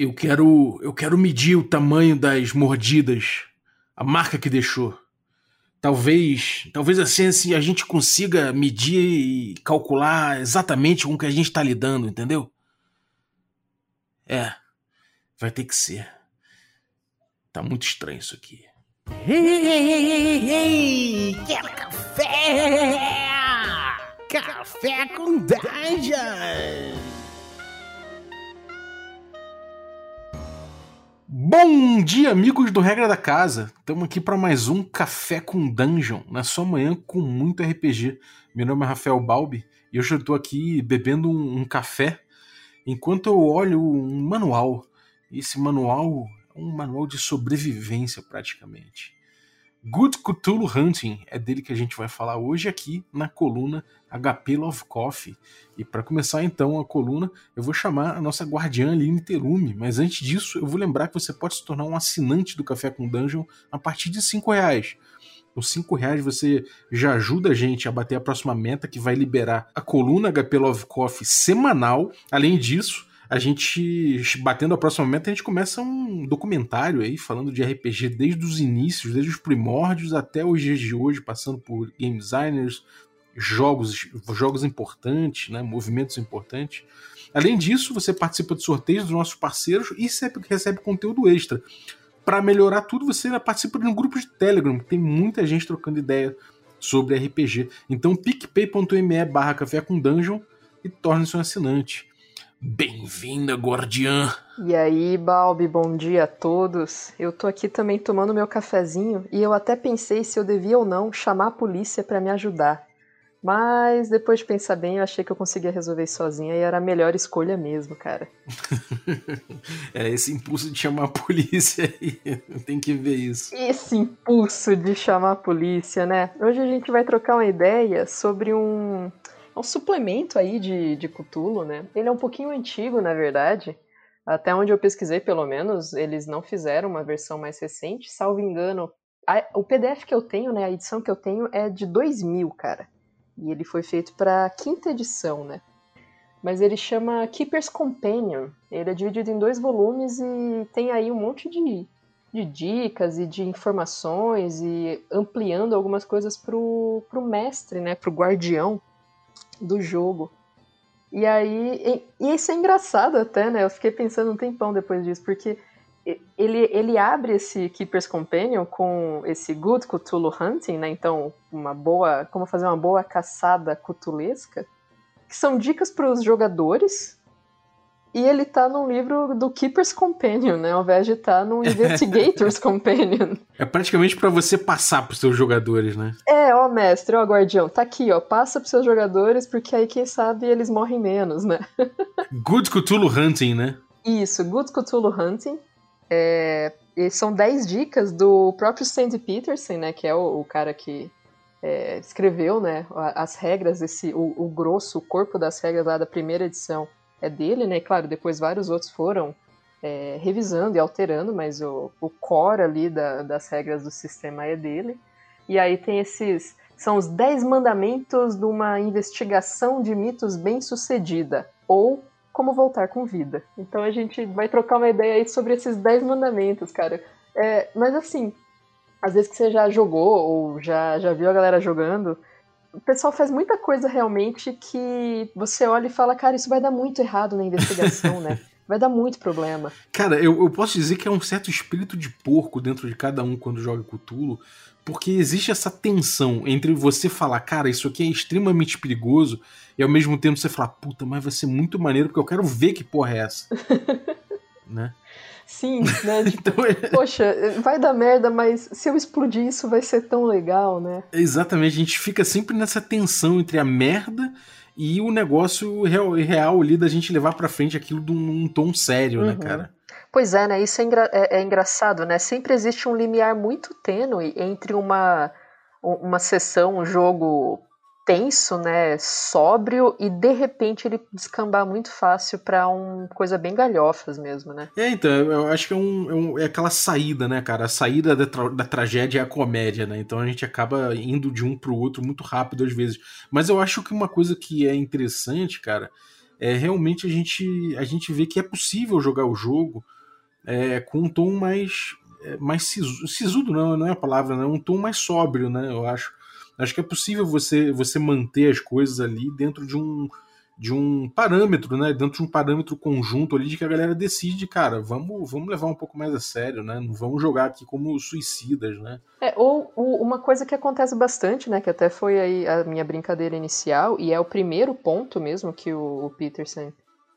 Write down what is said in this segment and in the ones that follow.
Eu quero, eu quero medir o tamanho das mordidas, a marca que deixou. Talvez, talvez assim, assim a gente consiga medir e calcular exatamente com o que a gente está lidando, entendeu? É, vai ter que ser. Tá muito estranho isso aqui. Ei, ei, ei, ei, café? Café com Dungeon! Bom dia, amigos do Regra da Casa. Estamos aqui para mais um Café com Dungeon, na sua manhã com muito RPG. Meu nome é Rafael Balbi e hoje eu estou aqui bebendo um, um café enquanto eu olho um manual. Esse manual é um manual de sobrevivência praticamente. Good Cthulhu Hunting é dele que a gente vai falar hoje aqui na coluna HP Love Coffee. E para começar então a coluna, eu vou chamar a nossa guardiã Aline Terume, mas antes disso eu vou lembrar que você pode se tornar um assinante do Café com Dungeon a partir de cinco reais. Com cinco reais você já ajuda a gente a bater a próxima meta que vai liberar a coluna HP Love Coffee semanal. Além disso, a gente, batendo a próxima meta, a gente começa um documentário aí falando de RPG desde os inícios, desde os primórdios até os dias de hoje, passando por game designers, jogos, jogos importantes, né, movimentos importantes. Além disso, você participa de sorteios dos nossos parceiros e recebe, recebe conteúdo extra. Para melhorar tudo, você participa de um grupo de Telegram, tem muita gente trocando ideia sobre RPG. Então, picpay.me barra café com dungeon e torne-se um assinante. Bem-vinda, guardiã! E aí, Balbi, bom dia a todos. Eu tô aqui também tomando meu cafezinho e eu até pensei se eu devia ou não chamar a polícia para me ajudar. Mas depois de pensar bem, eu achei que eu conseguia resolver sozinha e era a melhor escolha mesmo, cara. é esse impulso de chamar a polícia aí, tem que ver isso. Esse impulso de chamar a polícia, né? Hoje a gente vai trocar uma ideia sobre um um suplemento aí de, de Cthulhu, né? Ele é um pouquinho antigo, na verdade. Até onde eu pesquisei, pelo menos, eles não fizeram uma versão mais recente. Salvo engano, a, o PDF que eu tenho, né, a edição que eu tenho é de 2000, cara. E ele foi feito para quinta edição, né? Mas ele chama Keeper's Companion. Ele é dividido em dois volumes e tem aí um monte de, de dicas e de informações e ampliando algumas coisas pro, pro mestre, né, pro guardião do jogo. E aí, e, e isso é engraçado até, né? Eu fiquei pensando um tempão depois disso, porque ele, ele abre esse Keeper's Companion com esse Good Cthulhu Hunting, né? Então, uma boa, como fazer uma boa caçada cutulesca, que são dicas para os jogadores e ele tá num livro do Keeper's Companion, né? Ao invés de estar tá num Investigator's Companion. É praticamente para você passar pros seus jogadores, né? É, ó, mestre, ó, guardião, tá aqui, ó. Passa pros seus jogadores, porque aí, quem sabe, eles morrem menos, né? Good Cthulhu Hunting, né? Isso, Good Cthulhu Hunting. É, são 10 dicas do próprio Sandy Peterson, né? Que é o, o cara que é, escreveu, né? As regras, esse, o, o grosso, o corpo das regras lá da primeira edição é dele, né? Claro, depois vários outros foram é, revisando e alterando, mas o, o core ali da, das regras do sistema é dele. E aí tem esses. São os 10 mandamentos de uma investigação de mitos bem-sucedida. Ou como voltar com vida. Então a gente vai trocar uma ideia aí sobre esses 10 mandamentos, cara. É, mas assim, às vezes que você já jogou ou já, já viu a galera jogando, o pessoal faz muita coisa realmente que você olha e fala, cara, isso vai dar muito errado na investigação, né? Vai dar muito problema. Cara, eu, eu posso dizer que é um certo espírito de porco dentro de cada um quando joga Cthulhu, porque existe essa tensão entre você falar, cara, isso aqui é extremamente perigoso, e ao mesmo tempo você falar, puta, mas vai ser muito maneiro porque eu quero ver que porra é essa. né? Sim, né? Tipo, então, é... Poxa, vai dar merda, mas se eu explodir isso vai ser tão legal, né? Exatamente, a gente fica sempre nessa tensão entre a merda e o negócio real, real ali da gente levar pra frente aquilo de um, um tom sério, né, uhum. né, cara? Pois é, né? Isso é, engra é, é, engraçado, né? Sempre existe um limiar muito tênue entre uma, uma sessão, um jogo tenso, né, sóbrio e de repente ele descambar muito fácil para uma coisa bem galhofas mesmo, né? É, então, eu acho que é, um, é, um, é aquela saída, né, cara? A saída da, tra da, tragédia é a comédia, né? Então a gente acaba indo de um pro outro muito rápido às vezes. Mas eu acho que uma coisa que é interessante, cara, é, realmente a gente, a gente vê que é possível jogar o jogo é, com um tom mais, é, mais sisu, sisudo, não, não é a palavra, não, é um tom mais sóbrio, né? Eu acho. Acho que é possível você, você manter as coisas ali dentro de um, de um parâmetro, né? Dentro de um parâmetro conjunto ali de que a galera decide, cara, vamos, vamos levar um pouco mais a sério, né? Não vamos jogar aqui como suicidas, né? É, ou, ou, uma coisa que acontece bastante, né? Que até foi aí a minha brincadeira inicial, e é o primeiro ponto mesmo que o, o Peterson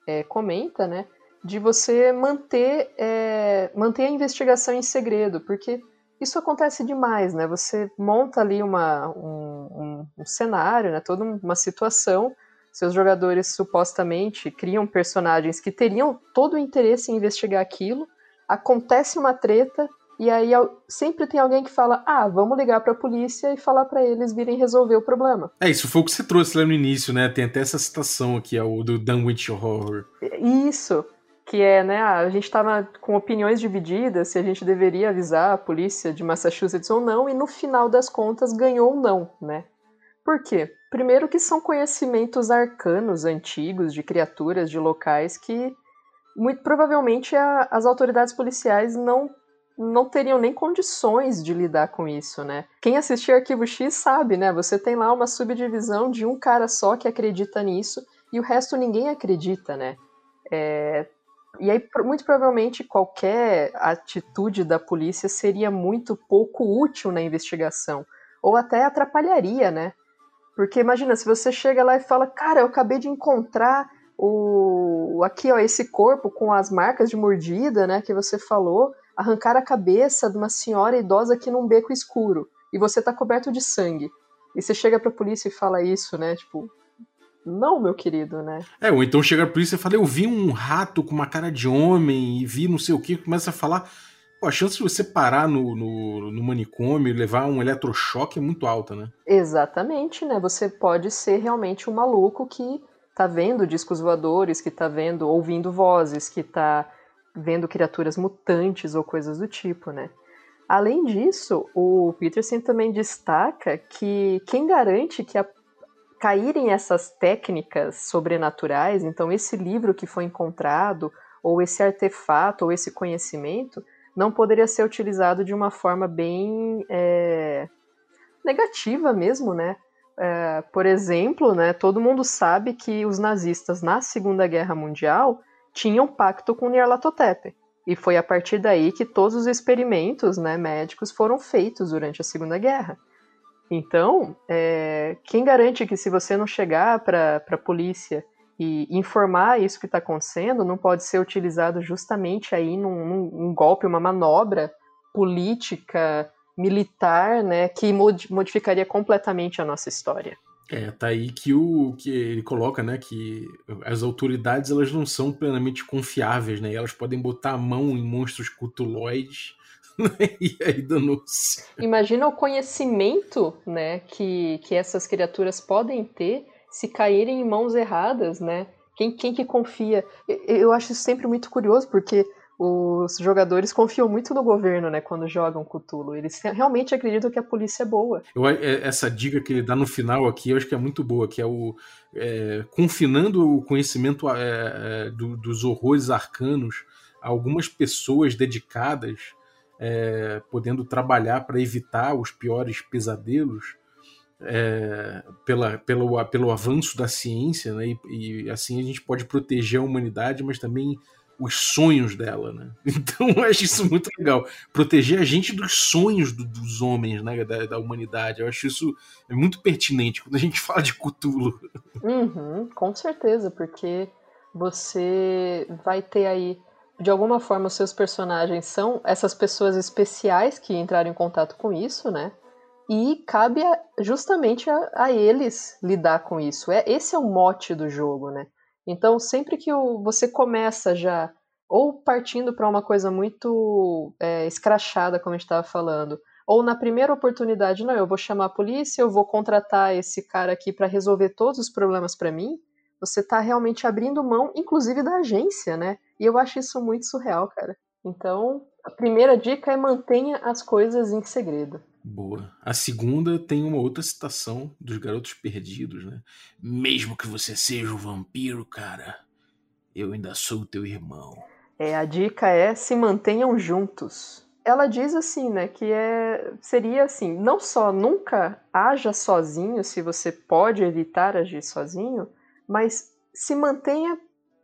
é, comenta, né? De você manter, é, manter a investigação em segredo, porque isso acontece demais, né? Você monta ali uma, um, um, um cenário, né? Toda uma situação seus jogadores supostamente criam personagens que teriam todo o interesse em investigar aquilo, acontece uma treta e aí sempre tem alguém que fala: "Ah, vamos ligar para a polícia e falar para eles virem resolver o problema". É, isso foi o que você trouxe lá no início, né? Tem até essa citação aqui, é o do Dunwich Horror. Isso, que é, né, a gente estava com opiniões divididas se a gente deveria avisar a polícia de Massachusetts ou não, e no final das contas ganhou um não, né? Por quê? Primeiro que são conhecimentos arcanos antigos de criaturas de locais que muito provavelmente a, as autoridades policiais não não teriam nem condições de lidar com isso, né? Quem assistir Arquivo X sabe, né? Você tem lá uma subdivisão de um cara só que acredita nisso e o resto ninguém acredita, né? É... E aí, muito provavelmente, qualquer atitude da polícia seria muito pouco útil na investigação, ou até atrapalharia, né? Porque imagina, se você chega lá e fala, cara, eu acabei de encontrar o aqui, ó, esse corpo com as marcas de mordida, né, que você falou, arrancar a cabeça de uma senhora idosa aqui num beco escuro e você tá coberto de sangue. E você chega pra polícia e fala isso, né? Tipo, não, meu querido, né? É, ou então chega a polícia e fala: Eu vi um rato com uma cara de homem e vi não sei o que, começa a falar. Pô, a chance de você parar no, no, no manicômio e levar um eletrochoque é muito alta, né? Exatamente, né? Você pode ser realmente um maluco que tá vendo discos voadores, que tá vendo, ouvindo vozes, que tá vendo criaturas mutantes ou coisas do tipo, né? Além disso, o Peterson também destaca que quem garante que a, caírem essas técnicas sobrenaturais, então esse livro que foi encontrado, ou esse artefato, ou esse conhecimento, não poderia ser utilizado de uma forma bem é, negativa mesmo, né? É, por exemplo, né, todo mundo sabe que os nazistas na Segunda Guerra Mundial tinham pacto com Nyarlathotep. E foi a partir daí que todos os experimentos né, médicos foram feitos durante a Segunda Guerra. Então, é, quem garante que se você não chegar para a polícia e informar isso que está acontecendo não pode ser utilizado justamente aí num, num, golpe, uma manobra política, militar, né, que modificaria completamente a nossa história. É, tá aí que o que ele coloca, né, que as autoridades elas não são plenamente confiáveis, né, elas podem botar a mão em monstros cutuloides e aí danou-se. Imagina o conhecimento, né, que, que essas criaturas podem ter se caírem em mãos erradas, né? Quem, quem que confia? Eu acho isso sempre muito curioso, porque os jogadores confiam muito no governo, né, quando jogam Cthulhu. Eles realmente acreditam que a polícia é boa. Eu, é, essa dica que ele dá no final aqui, eu acho que é muito boa, que é o é, confinando o conhecimento é, é, do, dos horrores arcanos a algumas pessoas dedicadas, é, podendo trabalhar para evitar os piores pesadelos é, pela, pelo, pelo avanço da ciência, né? E, e, assim a gente pode proteger a humanidade, mas também os sonhos dela, né? Então eu acho isso muito legal. Proteger a gente dos sonhos do, dos homens, né? Da, da, humanidade. Eu acho isso é muito pertinente quando a gente fala de Cthulhu. Uhum, com certeza, porque você vai ter aí de alguma forma os seus personagens são essas pessoas especiais que entraram em contato com isso, né? E cabe a, justamente a, a, eles lidar com isso. É Esse é o mote do jogo, né? Então, sempre que o, você começa já, ou partindo para uma coisa muito é, escrachada, como a gente estava falando, ou na primeira oportunidade, não, eu vou chamar a polícia, eu vou contratar esse cara aqui para resolver todos os problemas para mim, você está realmente abrindo mão, inclusive da agência, né? E eu acho isso muito surreal, cara. Então, a primeira dica é mantenha as coisas em segredo. Boa. A segunda tem uma outra citação dos Garotos Perdidos, né? Mesmo que você seja um vampiro, cara, eu ainda sou teu irmão. É, a dica é se mantenham juntos. Ela diz assim, né, que é seria assim, não só nunca haja sozinho se você pode evitar agir sozinho, mas se mantenha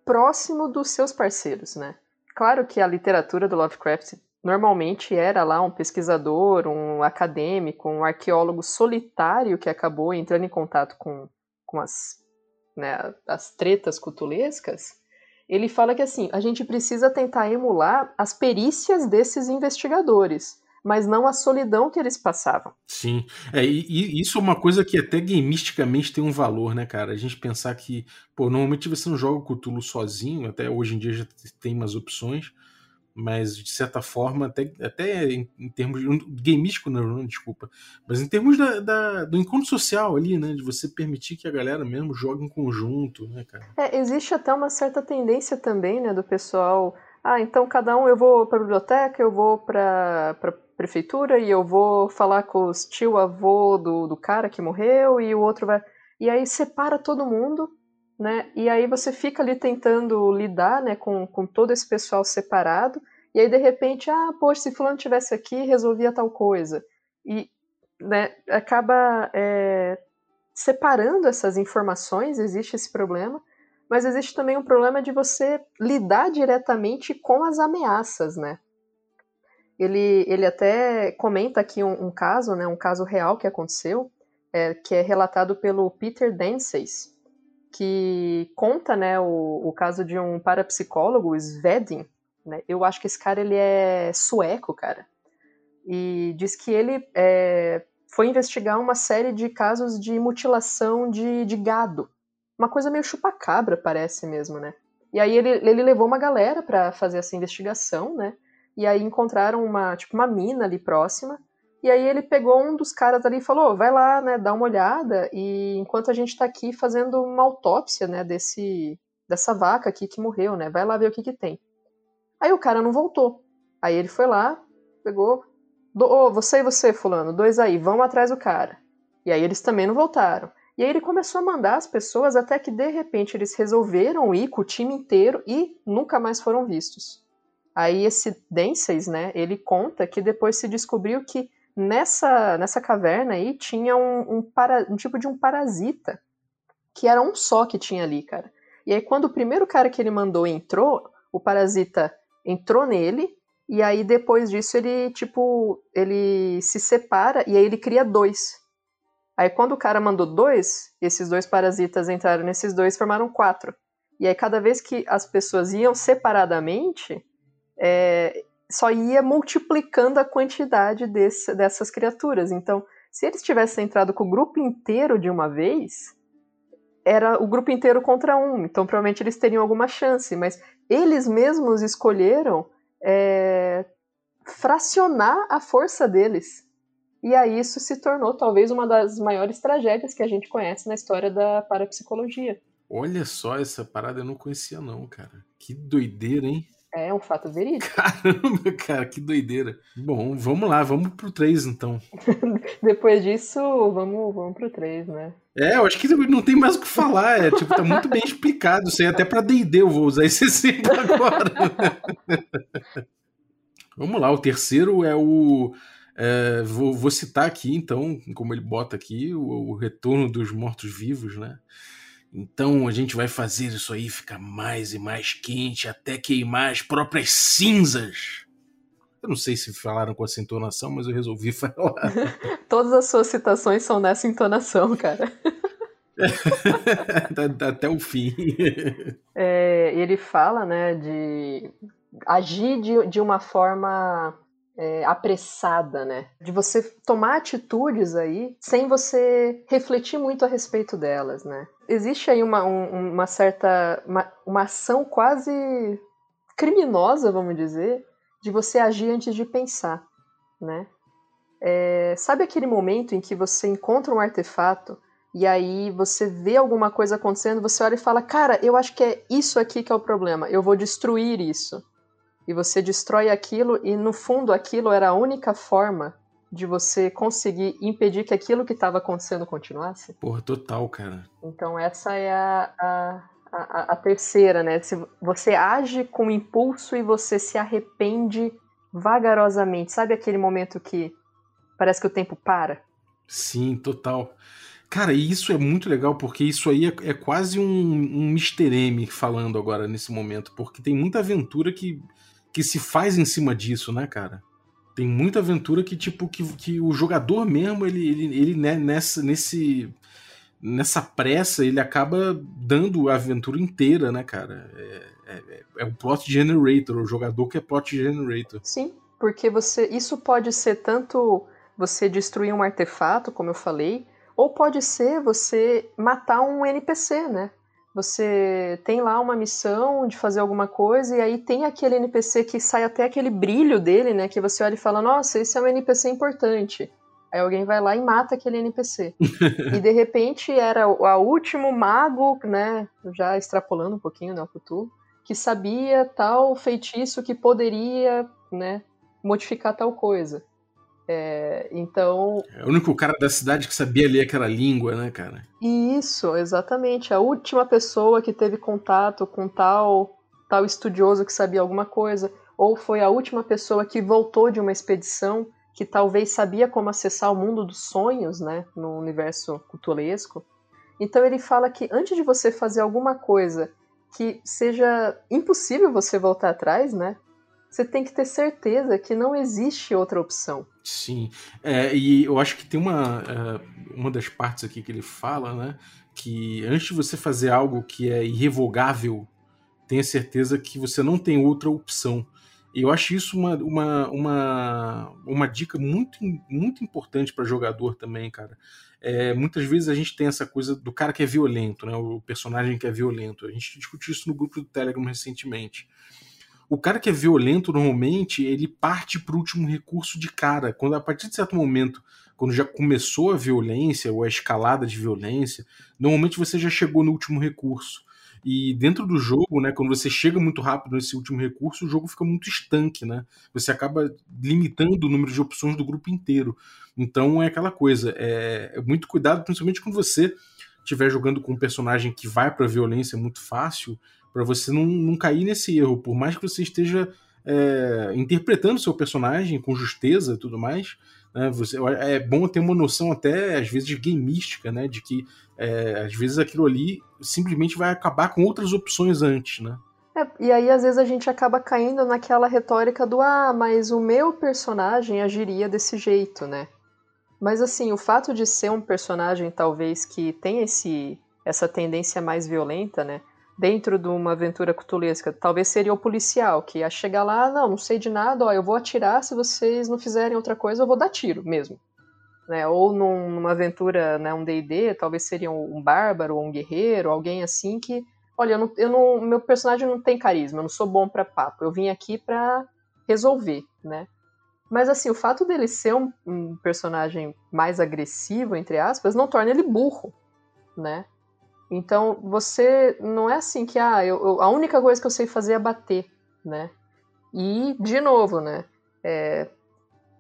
próximo dos seus parceiros, né? Claro que a literatura do Lovecraft normalmente era lá um pesquisador, um acadêmico, um arqueólogo solitário que acabou entrando em contato com, com as, né, as tretas cutulescas, ele fala que assim, a gente precisa tentar emular as perícias desses investigadores, mas não a solidão que eles passavam. Sim, é, e, e, isso é uma coisa que até gamisticamente tem um valor, né, cara? A gente pensar que, pô, normalmente você não joga o Cthulhu sozinho, até hoje em dia já tem umas opções, mas de certa forma, até, até em, em termos. Gameístico, não, não, desculpa. Mas em termos da, da, do encontro social ali, né? De você permitir que a galera mesmo jogue em conjunto, né, cara? É, existe até uma certa tendência também, né, do pessoal. Ah, então cada um eu vou para a biblioteca, eu vou para prefeitura e eu vou falar com os tio avô do, do cara que morreu e o outro vai. E aí separa todo mundo né? E aí você fica ali tentando lidar, né, com, com todo esse pessoal separado, e aí de repente, ah, poxa, se fulano tivesse aqui, resolvia tal coisa. E, né, acaba é, separando essas informações, existe esse problema, mas existe também um problema de você lidar diretamente com as ameaças, né? Ele, ele até comenta aqui um, um caso, né, um caso real que aconteceu, é, que é relatado pelo Peter Dances, que conta né, o, o caso de um parapsicólogo, Svedin. Né? Eu acho que esse cara ele é sueco, cara. E diz que ele é, foi investigar uma série de casos de mutilação de, de gado. Uma coisa meio chupacabra, parece mesmo, né? E aí ele, ele levou uma galera para fazer essa investigação, né? E aí encontraram uma, tipo, uma mina ali próxima e aí ele pegou um dos caras ali e falou: vai lá, né, dá uma olhada, e enquanto a gente tá aqui fazendo uma autópsia, né, desse, dessa vaca aqui que morreu, né, vai lá ver o que que tem. Aí o cara não voltou. Aí ele foi lá, pegou, ô, oh, você e você, fulano, dois aí, vão atrás do cara. E aí eles também não voltaram. E aí ele começou a mandar as pessoas até que de repente eles resolveram ir com o time inteiro e nunca mais foram vistos. Aí esse Denseis, né, ele conta que depois se descobriu que nessa, nessa caverna aí tinha um, um, para, um tipo de um parasita, que era um só que tinha ali, cara. E aí, quando o primeiro cara que ele mandou entrou, o parasita entrou nele, e aí depois disso ele, tipo, ele se separa e aí ele cria dois. Aí quando o cara mandou dois, esses dois parasitas entraram nesses dois formaram quatro. E aí cada vez que as pessoas iam separadamente, é, só ia multiplicando a quantidade desse, dessas criaturas. Então, se eles tivessem entrado com o grupo inteiro de uma vez, era o grupo inteiro contra um. Então, provavelmente eles teriam alguma chance. Mas eles mesmos escolheram é, fracionar a força deles. E aí isso se tornou talvez uma das maiores tragédias que a gente conhece na história da parapsicologia. Olha só, essa parada eu não conhecia não, cara. Que doideira, hein? É um fato verídico. Caramba, cara, que doideira. Bom, vamos lá, vamos pro 3 então. Depois disso, vamos, vamos pro 3, né? É, eu acho que não tem mais o que falar. É, tipo, tá muito bem explicado. Isso aí até pra DD eu vou usar esse exemplo agora. vamos lá, o terceiro é o. É, vou, vou, citar aqui, então, como ele bota aqui, o, o retorno dos mortos-vivos, né? Então a gente vai fazer isso aí ficar mais e mais quente até queimar as próprias cinzas. Eu não sei se falaram com essa entonação, mas eu resolvi falar. Todas as suas citações são nessa entonação, cara. até o fim. É, ele fala, né, de agir de, de uma forma é, apressada, né? De você tomar atitudes aí sem você refletir muito a respeito delas, né? Existe aí uma, um, uma certa. Uma, uma ação quase criminosa, vamos dizer, de você agir antes de pensar, né? É, sabe aquele momento em que você encontra um artefato e aí você vê alguma coisa acontecendo, você olha e fala, cara, eu acho que é isso aqui que é o problema, eu vou destruir isso e você destrói aquilo e no fundo aquilo era a única forma de você conseguir impedir que aquilo que estava acontecendo continuasse? Porra, total, cara. Então essa é a, a, a, a, terceira, né? Se você age com impulso e você se arrepende vagarosamente. Sabe aquele momento que parece que o tempo para? Sim, total. Cara, e isso é muito legal, porque isso aí é, é quase um, um Mr. M falando agora nesse momento, porque tem muita aventura que, que se faz em cima disso, né, cara? Tem muita aventura que, tipo, que, que o jogador mesmo, ele, ele, ele né, nessa, nesse, nessa pressa, ele acaba dando a aventura inteira, né, cara? É, é, é, o plot generator, o jogador que é plot generator. Sim, porque você. Isso pode ser tanto você destruir um artefato, como eu falei, ou pode ser você matar um NPC, né? Você tem lá uma missão de fazer alguma coisa e aí tem aquele NPC que sai até aquele brilho dele, né? Que você olha e fala: Nossa, esse é um NPC importante. Aí alguém vai lá e mata aquele NPC. e de repente era o último mago, né? Já extrapolando um pouquinho, né? O futuro, que sabia tal feitiço que poderia, né? Modificar tal coisa. É, então. É o único cara da cidade que sabia ler aquela língua, né, cara? Isso, exatamente. A última pessoa que teve contato com tal, tal estudioso que sabia alguma coisa, ou foi a última pessoa que voltou de uma expedição que talvez sabia como acessar o mundo dos sonhos, né, no universo cutulesco. Então ele fala que antes de você fazer alguma coisa que seja impossível você voltar atrás, né, você tem que ter certeza que não existe outra opção. Sim, é, e eu acho que tem uma, é, uma das partes aqui que ele fala, né? Que antes de você fazer algo que é irrevogável, tenha certeza que você não tem outra opção. E eu acho isso uma, uma, uma, uma dica muito, muito importante para jogador também, cara. É, muitas vezes a gente tem essa coisa do cara que é violento, né? O personagem que é violento. A gente discutiu isso no grupo do Telegram recentemente. O cara que é violento, normalmente, ele parte para o último recurso de cara. Quando a partir de certo momento, quando já começou a violência ou a escalada de violência, normalmente você já chegou no último recurso. E dentro do jogo, né, quando você chega muito rápido nesse último recurso, o jogo fica muito estanque, né? Você acaba limitando o número de opções do grupo inteiro. Então é aquela coisa, é, é muito cuidado, principalmente quando você estiver jogando com um personagem que vai para violência muito fácil, para você não, não cair nesse erro, por mais que você esteja é, interpretando seu personagem com justeza e tudo mais, né, você, é bom ter uma noção até, às vezes, gameística, né, de que é, às vezes aquilo ali simplesmente vai acabar com outras opções antes, né. É, e aí, às vezes, a gente acaba caindo naquela retórica do ah, mas o meu personagem agiria desse jeito, né? Mas assim, o fato de ser um personagem, talvez, que tem esse, essa tendência mais violenta, né? Dentro de uma aventura cutulesca, talvez seria o policial, que ia chegar lá, não, não sei de nada, ó, eu vou atirar, se vocês não fizerem outra coisa, eu vou dar tiro mesmo. Né? Ou num, numa aventura, né, um D&D, talvez seria um bárbaro ou um guerreiro, alguém assim que, olha, eu não, eu não, meu personagem não tem carisma, eu não sou bom para papo, eu vim aqui para resolver, né? Mas assim, o fato dele ser um, um personagem mais agressivo, entre aspas, não torna ele burro, né? Então, você não é assim que, ah, eu, eu, a única coisa que eu sei fazer é bater, né? E, de novo, né? É,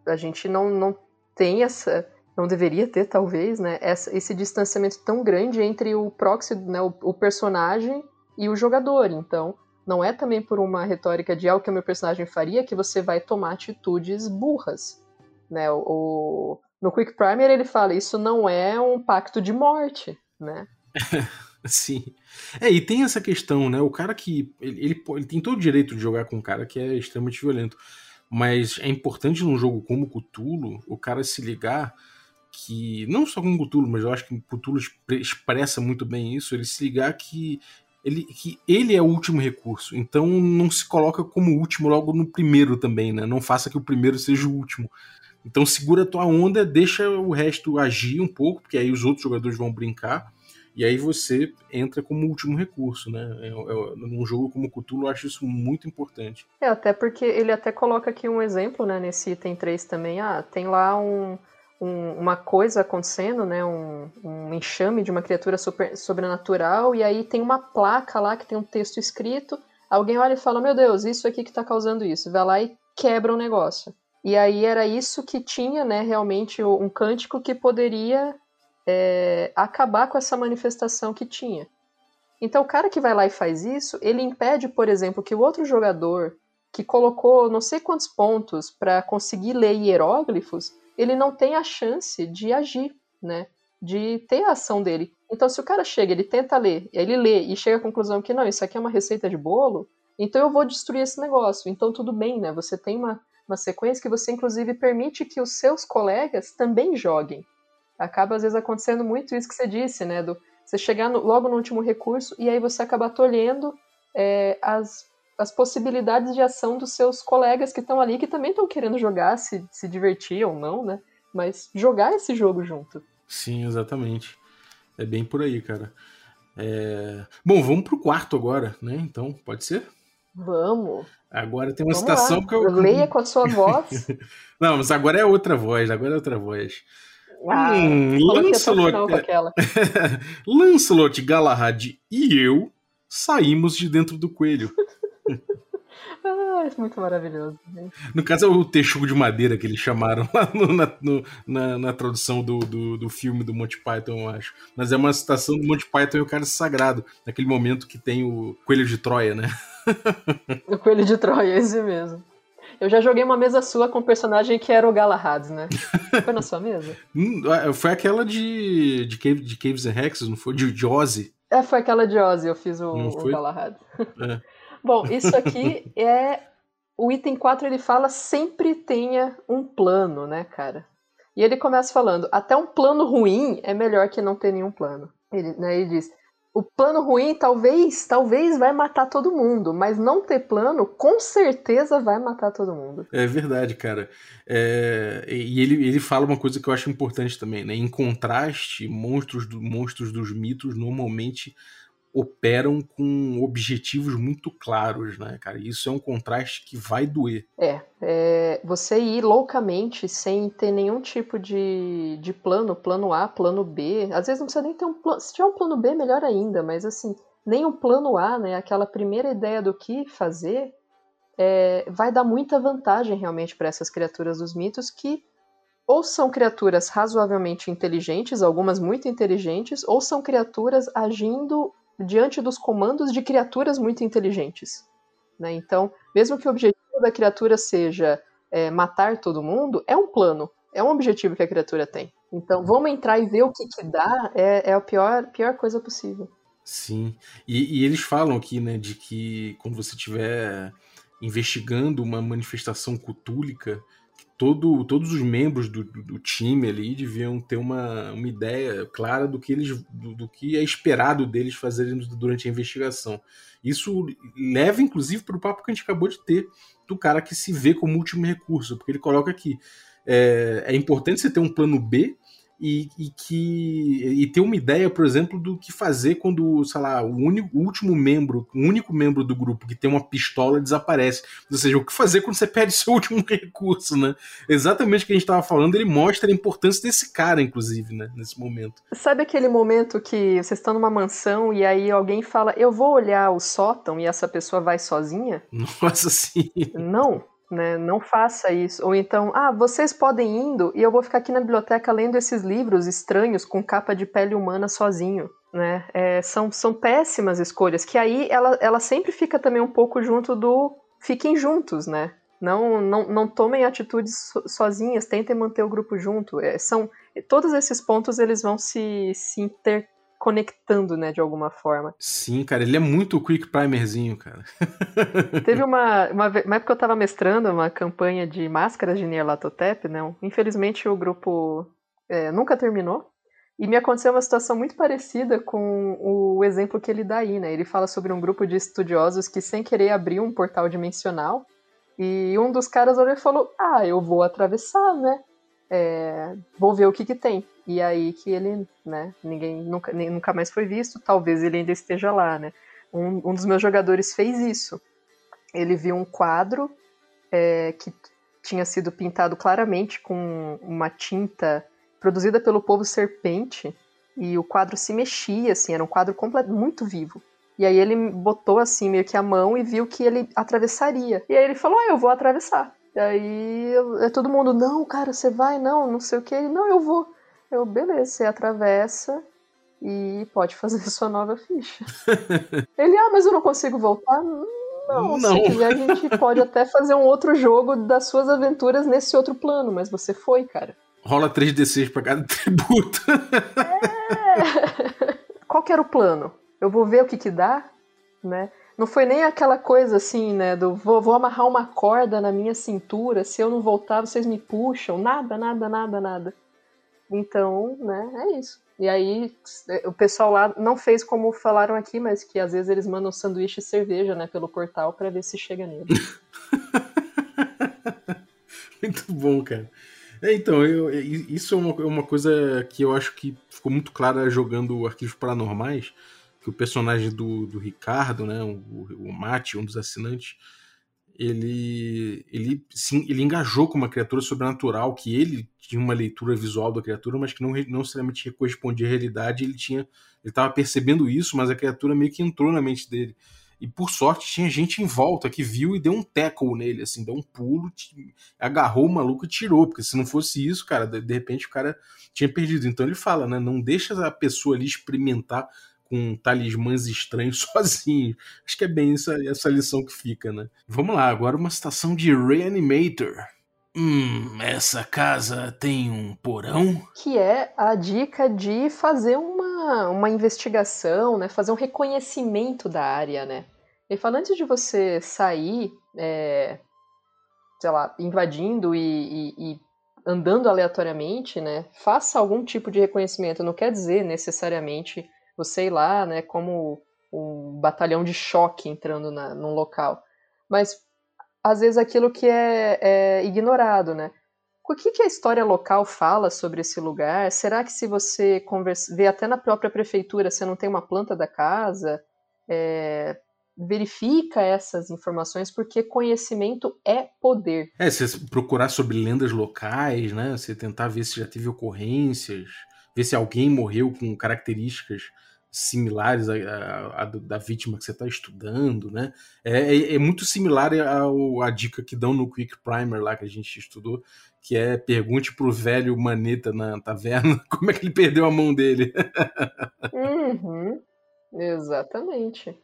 a gente não, não tem essa, não deveria ter, talvez, né? Essa, esse distanciamento tão grande entre o proxy, né, o, o, personagem e o jogador. Então, não é também por uma retórica de algo que o meu personagem faria que você vai tomar atitudes burras, né? O, o no Quick Primer ele fala, isso não é um pacto de morte, né? Sim. É, e tem essa questão, né? O cara que. Ele, ele, ele, tem todo o direito de jogar com um cara que é extremamente violento. Mas é importante num jogo como Cthulhu o cara se ligar que. Não só com Cthulhu, mas eu acho que Cthulhu expressa muito bem isso. Ele se ligar que ele, que ele é o último recurso. Então não se coloca como último logo no primeiro também, né? Não faça que o primeiro seja o último. Então segura a tua onda, deixa o resto agir um pouco, porque aí os outros jogadores vão brincar e aí você entra como último recurso, né? É, é, num jogo como Cthulhu, eu acho isso muito importante. É, até porque ele até coloca aqui um exemplo, né, nesse item 3 também. Ah, tem lá um, um, uma coisa acontecendo, né, um, um enxame de uma criatura super, sobrenatural, e aí tem uma placa lá que tem um texto escrito. Alguém olha e fala: Meu Deus, isso aqui que tá causando isso. Vai lá e quebra o negócio. E aí era isso que tinha, né, realmente um cântico que poderia é, acabar com essa manifestação que tinha. Então, o cara que vai lá e faz isso, ele impede, por exemplo, que o outro jogador que colocou não sei quantos pontos para conseguir ler hieróglifos, ele não tem a chance de agir, né? De ter a ação dele. Então, se o cara chega, ele tenta ler, ele lê e chega à conclusão que não, isso aqui é uma receita de bolo, então eu vou destruir esse negócio. Então, tudo bem, né? Você tem uma, uma sequência que você, inclusive, permite que os seus colegas também joguem. Acaba, às vezes, acontecendo muito isso que você disse, né? Do, você chegar no, logo no último recurso e aí você acaba tolhendo é, as, as possibilidades de ação dos seus colegas que estão ali, que também estão querendo jogar, se, se divertir ou não, né? Mas jogar esse jogo junto. Sim, exatamente. É bem por aí, cara. É... Bom, vamos pro quarto agora, né? Então, pode ser? Vamos. Agora tem uma Vamos citação lá. que eu. Leia com a sua voz. Não, mas agora é outra voz, agora é outra voz. Ah, hum, Lancelot, Lancelot Galahad e eu saímos de dentro do coelho. ah, é muito maravilhoso. No caso é o texugo de madeira que eles chamaram lá no, na, no, na, na, tradução do, do, do, filme do Monty Python, eu acho. Mas é uma citação do Monty Python e o cara sagrado, naquele momento que tem o coelho de Troia, né? o coelho de Troia, esse mesmo. Eu já joguei uma mesa sua com um personagem que era o Galahad, né? Foi na sua mesa? Hum, é, foi aquela de, de, Cave, de Caves and Hexes, não foi? De, de Ozzy. É, foi aquela de Ozzy, eu fiz o, o Galahad. É. Bom, isso aqui é. O item 4 ele fala sempre tenha um plano, né, cara? E ele começa falando: até um plano ruim é melhor que não ter nenhum plano. Ele, né, ele diz: o plano ruim talvez, talvez vai matar todo mundo, mas não ter plano com certeza vai matar todo mundo. É verdade, cara. É, e ele, ele fala uma coisa que eu acho importante também, né? Em contraste, monstros, do, monstros dos mitos normalmente operam com objetivos muito claros, né, cara? Isso é um contraste que vai doer. É, é, você ir loucamente sem ter nenhum tipo de, de plano, plano A, plano B. Às vezes não precisa nem ter um plano. Se tiver um plano B, melhor ainda, mas assim, nem um plano A, né? Aquela primeira ideia do que fazer, é, vai dar muita vantagem realmente para essas criaturas dos mitos que ou são criaturas razoavelmente inteligentes, algumas muito inteligentes, ou são criaturas agindo diante dos comandos de criaturas muito inteligentes. Né? Então, mesmo que o objetivo da criatura seja é, matar todo mundo, é um plano, é um objetivo que a criatura tem. Então, vamos entrar e ver o que, que dá, é, é a pior, pior coisa possível. Sim, e, e eles falam aqui, né, de que quando você estiver investigando uma manifestação cutúlica, todo, todos os membros do, do, time ali deviam ter uma, uma ideia clara do que eles do, do, que é esperado deles fazerem durante a investigação. Isso leva, inclusive, para o papo que a gente acabou de ter do cara que se vê como último recurso, porque ele coloca aqui. É, é importante você ter um plano B e, e, que e ter uma ideia, por exemplo, do que fazer quando, sei lá, o, único, o último membro, o único membro do grupo que tem uma pistola desaparece. Ou seja, o que fazer quando você perde seu último recurso, né? Exatamente o que a gente estava falando, ele mostra a importância desse cara, inclusive, né, nesse momento. Sabe aquele momento que vocês estão numa mansão e aí alguém fala, eu vou olhar o sótão e essa pessoa vai sozinha? Nossa, sim. Não né? Não faça isso. Ou então, ah, vocês podem indo e eu vou ficar aqui na biblioteca lendo esses livros estranhos com capa de pele humana sozinho. Né? É, são, são péssimas escolhas, que aí ela, ela sempre fica também um pouco junto do fiquem juntos, né? Não, não, não tomem atitudes sozinhas, tentem manter o grupo junto. É, são todos esses pontos eles vão se, se inter, conectando, né, de alguma forma. Sim, cara, ele é muito quick primerzinho, cara. Teve uma, uma, uma época que eu tava mestrando uma campanha de máscaras de Nyarlathotep, né? Infelizmente o grupo é, nunca terminou. E me aconteceu uma situação muito parecida com o exemplo que ele dá aí, né? Ele fala sobre um grupo de estudiosos que sem querer abriu um portal dimensional e um dos caras olhou e falou: Ah, eu vou atravessar, né? É, vou ver o que que tem. E aí que ele, né, ninguém nunca, nem, nunca mais foi visto, talvez ele ainda esteja lá, né. Um, um dos meus jogadores fez isso. Ele viu um quadro é, que tinha sido pintado claramente com uma tinta produzida pelo povo serpente, e o quadro se mexia, assim, era um quadro completo, muito vivo. E aí ele botou assim meio que a mão e viu que ele atravessaria. E aí ele falou: ah, eu vou atravessar. Aí é todo mundo, não, cara, você vai, não, não sei o que. Não, eu vou. Eu, beleza, você atravessa e pode fazer sua nova ficha. Ele, ah, mas eu não consigo voltar? Não, não, se quiser a gente pode até fazer um outro jogo das suas aventuras nesse outro plano, mas você foi, cara. Rola 3d6 pra cada tributo. É. Qual que era o plano? Eu vou ver o que que dá, né? Não foi nem aquela coisa assim, né? Do vou, vou amarrar uma corda na minha cintura, se eu não voltar, vocês me puxam. Nada, nada, nada, nada. Então, né, é isso. E aí, o pessoal lá não fez como falaram aqui, mas que às vezes eles mandam sanduíche e cerveja, né, pelo portal para ver se chega nele. muito bom, cara. É, então, eu, isso é uma, é uma coisa que eu acho que ficou muito clara jogando Arquivos Paranormais, que o personagem do, do Ricardo, né, o, o Mate, um dos assinantes, ele, ele, sim, ele engajou com uma criatura sobrenatural, que ele tinha uma leitura visual da criatura, mas que não, não necessariamente correspondia à realidade. Ele tinha, ele estava percebendo isso, mas a criatura meio que entrou na mente dele. E por sorte tinha gente em volta que viu e deu um tackle nele, assim, deu um pulo, agarrou o maluco e tirou, porque se não fosse isso, cara, de, repente o cara tinha perdido. Então ele fala, né, não deixa a pessoa ali experimentar com talismãs estranhos sozinho. Acho que é bem essa, essa lição que fica, né? Vamos lá, agora uma citação de Reanimator. Hum, essa casa tem um porão? Que é a dica de fazer uma, uma investigação, né? Fazer um reconhecimento da área, né? Ele fala, antes de você sair, é, sei lá, invadindo e, e, e andando aleatoriamente, né? Faça algum tipo de reconhecimento. Não quer dizer necessariamente você ir lá, né, como um batalhão de choque entrando na, num local. Mas, às vezes, aquilo que é, é ignorado, né? O que, que a história local fala sobre esse lugar? Será que se você conversa, vê até na própria prefeitura, você não tem uma planta da casa? É, verifica essas informações porque conhecimento é poder. É, você procurar sobre lendas locais, né? Você tentar ver se já teve ocorrências, ver se alguém morreu com características similares à, à, à, da vítima que você está estudando, né? É, é, é, muito similar ao, à dica que dão no Quick Primer lá que a gente estudou, que é pergunte pro velho maneta na taverna como é que ele perdeu a mão dele. uhum, exatamente.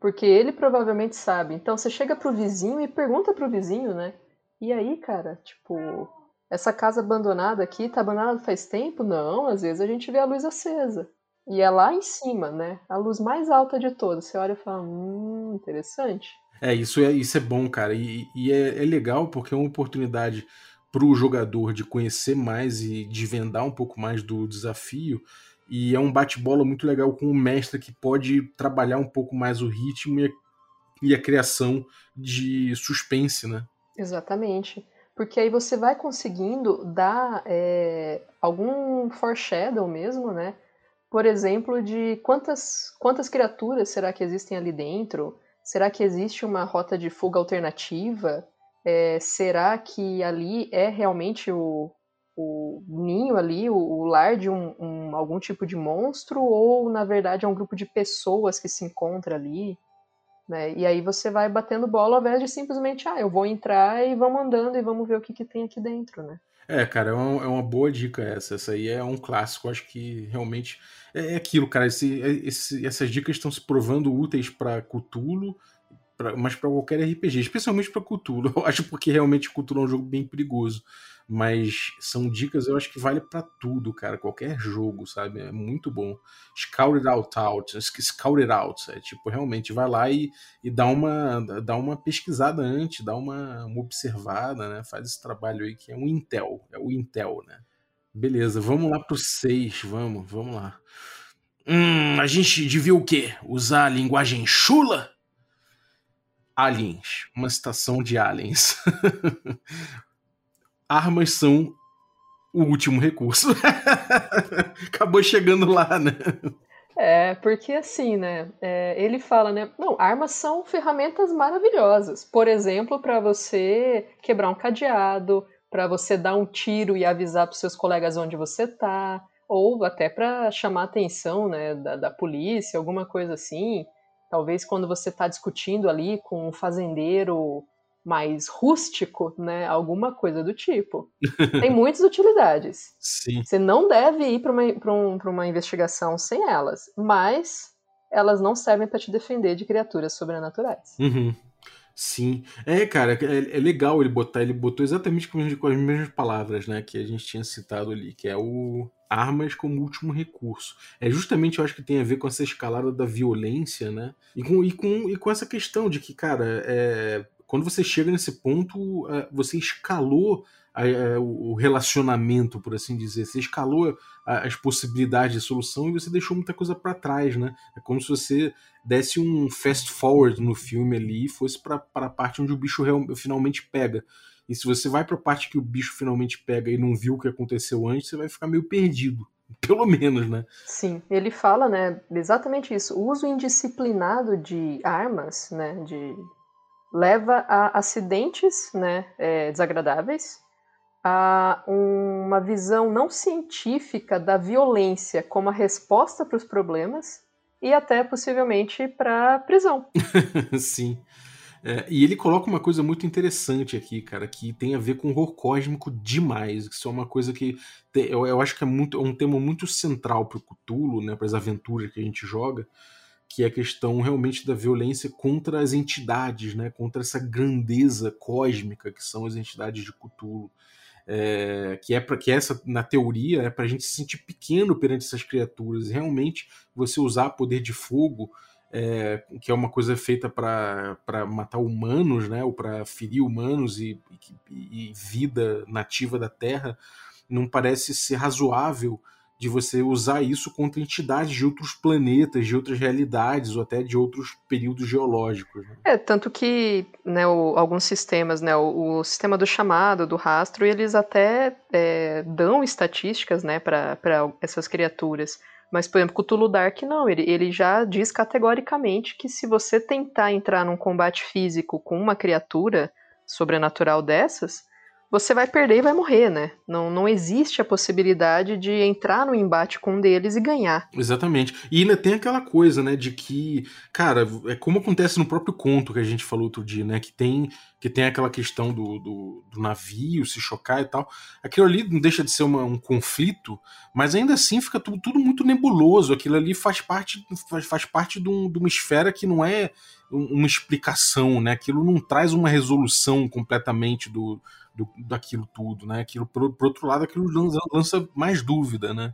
Porque ele provavelmente sabe. Então você chega pro vizinho e pergunta pro vizinho, né? E aí, cara, tipo, essa casa abandonada aqui tá abandonada faz tempo? Não, às vezes a gente vê a luz acesa. E é lá em cima, né? A luz mais alta de todas. Você olha e fala, hum, interessante. É, isso é, isso é bom, cara. E, e é, é legal porque é uma oportunidade para o jogador de conhecer mais e desvendar um pouco mais do desafio. E é um bate-bola muito legal com o mestre que pode trabalhar um pouco mais o ritmo e a, e a criação de suspense, né? Exatamente. Porque aí você vai conseguindo dar é, algum foreshadow mesmo, né? Por exemplo, de quantas, quantas criaturas será que existem ali dentro? Será que existe uma rota de fuga alternativa? É, será que ali é realmente o, o ninho ali, o, o lar de um, um, algum tipo de monstro? Ou, na verdade, é um grupo de pessoas que se encontra ali? Né? E aí você vai batendo bola ao invés de simplesmente, ah, eu vou entrar e vamos andando e vamos ver o que, que tem aqui dentro, né? É, cara, é uma, é uma boa dica essa. Essa aí é um clássico. Acho que realmente é, é aquilo, cara. Esse, é, esse, essas dicas estão se provando úteis para Cthulhu, pra, mas para qualquer RPG, especialmente para Cthulhu. Eu acho porque realmente Cthulhu é um jogo bem perigoso. Mas são dicas, eu acho que vale para tudo, cara. Qualquer jogo, sabe? É muito bom. Scout it out, out. Scout it out. É tipo, realmente, vai lá e, e dá, uma, dá uma pesquisada antes, dá uma, uma observada, né? Faz esse trabalho aí que é um Intel. É o Intel, né? Beleza, vamos lá pro 6. Vamos, vamos lá. Hum, a gente devia o quê? Usar a linguagem chula? Aliens. Uma citação de aliens. armas são o último recurso. Acabou chegando lá, né? É, porque assim, né? É, ele fala, né? Não, armas são ferramentas maravilhosas. Por exemplo, para você quebrar um cadeado, para você dar um tiro e avisar para seus colegas onde você tá, ou até para chamar a atenção, né, da, da polícia, alguma coisa assim. Talvez quando você está discutindo ali com um fazendeiro mais rústico, né? Alguma coisa do tipo. Tem muitas utilidades. Sim. Você não deve ir para uma, um, uma investigação sem elas, mas elas não servem para te defender de criaturas sobrenaturais. Uhum. Sim. É, cara, é, é, legal ele botar, ele botou exatamente com, com as mesmas palavras, né, que a gente tinha citado ali, que é o armas como último recurso. É justamente, eu acho que tem a ver com essa escalada da violência, né? E com, e com, e com essa questão de que, cara, é, quando você chega nesse ponto, é, você escalou o relacionamento, por assim dizer. Você escalou as possibilidades de solução e você deixou muita coisa para trás, né? É como se você desse um fast forward no filme ali e fosse para a parte onde o bicho real, finalmente pega. E se você vai para a parte que o bicho finalmente pega e não viu o que aconteceu antes, você vai ficar meio perdido. Pelo menos, né? Sim, ele fala, né, exatamente isso. O uso indisciplinado de armas, né, de leva a acidentes, né, é, desagradáveis, a uma visão não científica da violência como a resposta para os problemas e até possivelmente para prisão. Sim. É, e ele coloca uma coisa muito interessante aqui, cara, que tem a ver com horror cósmico demais. Isso é uma coisa que eu, eu acho que é, muito, é um tema muito central para o Cthulhu, né, para as aventuras que a gente joga, que é a questão realmente da violência contra as entidades, né, contra essa grandeza cósmica que são as entidades de Cthulhu. É, que é para que essa na teoria é para a gente se sentir pequeno perante essas criaturas realmente você usar poder de fogo é, que é uma coisa feita para matar humanos, né, ou para ferir humanos e, e, e, vida nativa da Terra, não parece ser razoável de você usar isso contra entidades de outros planetas, de outras realidades ou até de outros períodos geológicos. Né? É, tanto que né, o, alguns sistemas, né, o, o, sistema do chamado, do rastro, eles até é, dão estatísticas né, para essas criaturas. Mas, por exemplo, Cthulhu Dark não, ele, ele já diz categoricamente que se você tentar entrar num combate físico com uma criatura sobrenatural dessas, você vai perder e vai morrer, né? Não, não existe a possibilidade de entrar no embate com um deles e ganhar. Exatamente. E ainda tem aquela coisa, né, de que, cara, é como acontece no próprio conto que a gente falou outro dia, né, que tem que tem aquela questão do, do, do navio se chocar e tal. Aquilo ali não deixa de ser uma, um conflito, mas ainda assim fica tudo, tudo muito nebuloso. Aquilo ali faz parte, faz, faz parte de, um, de uma esfera que não é uma explicação, né? Aquilo não traz uma resolução completamente do, do, daquilo tudo, né? Aquilo, por, por outro lado, aquilo lança, lança, mais dúvida, né?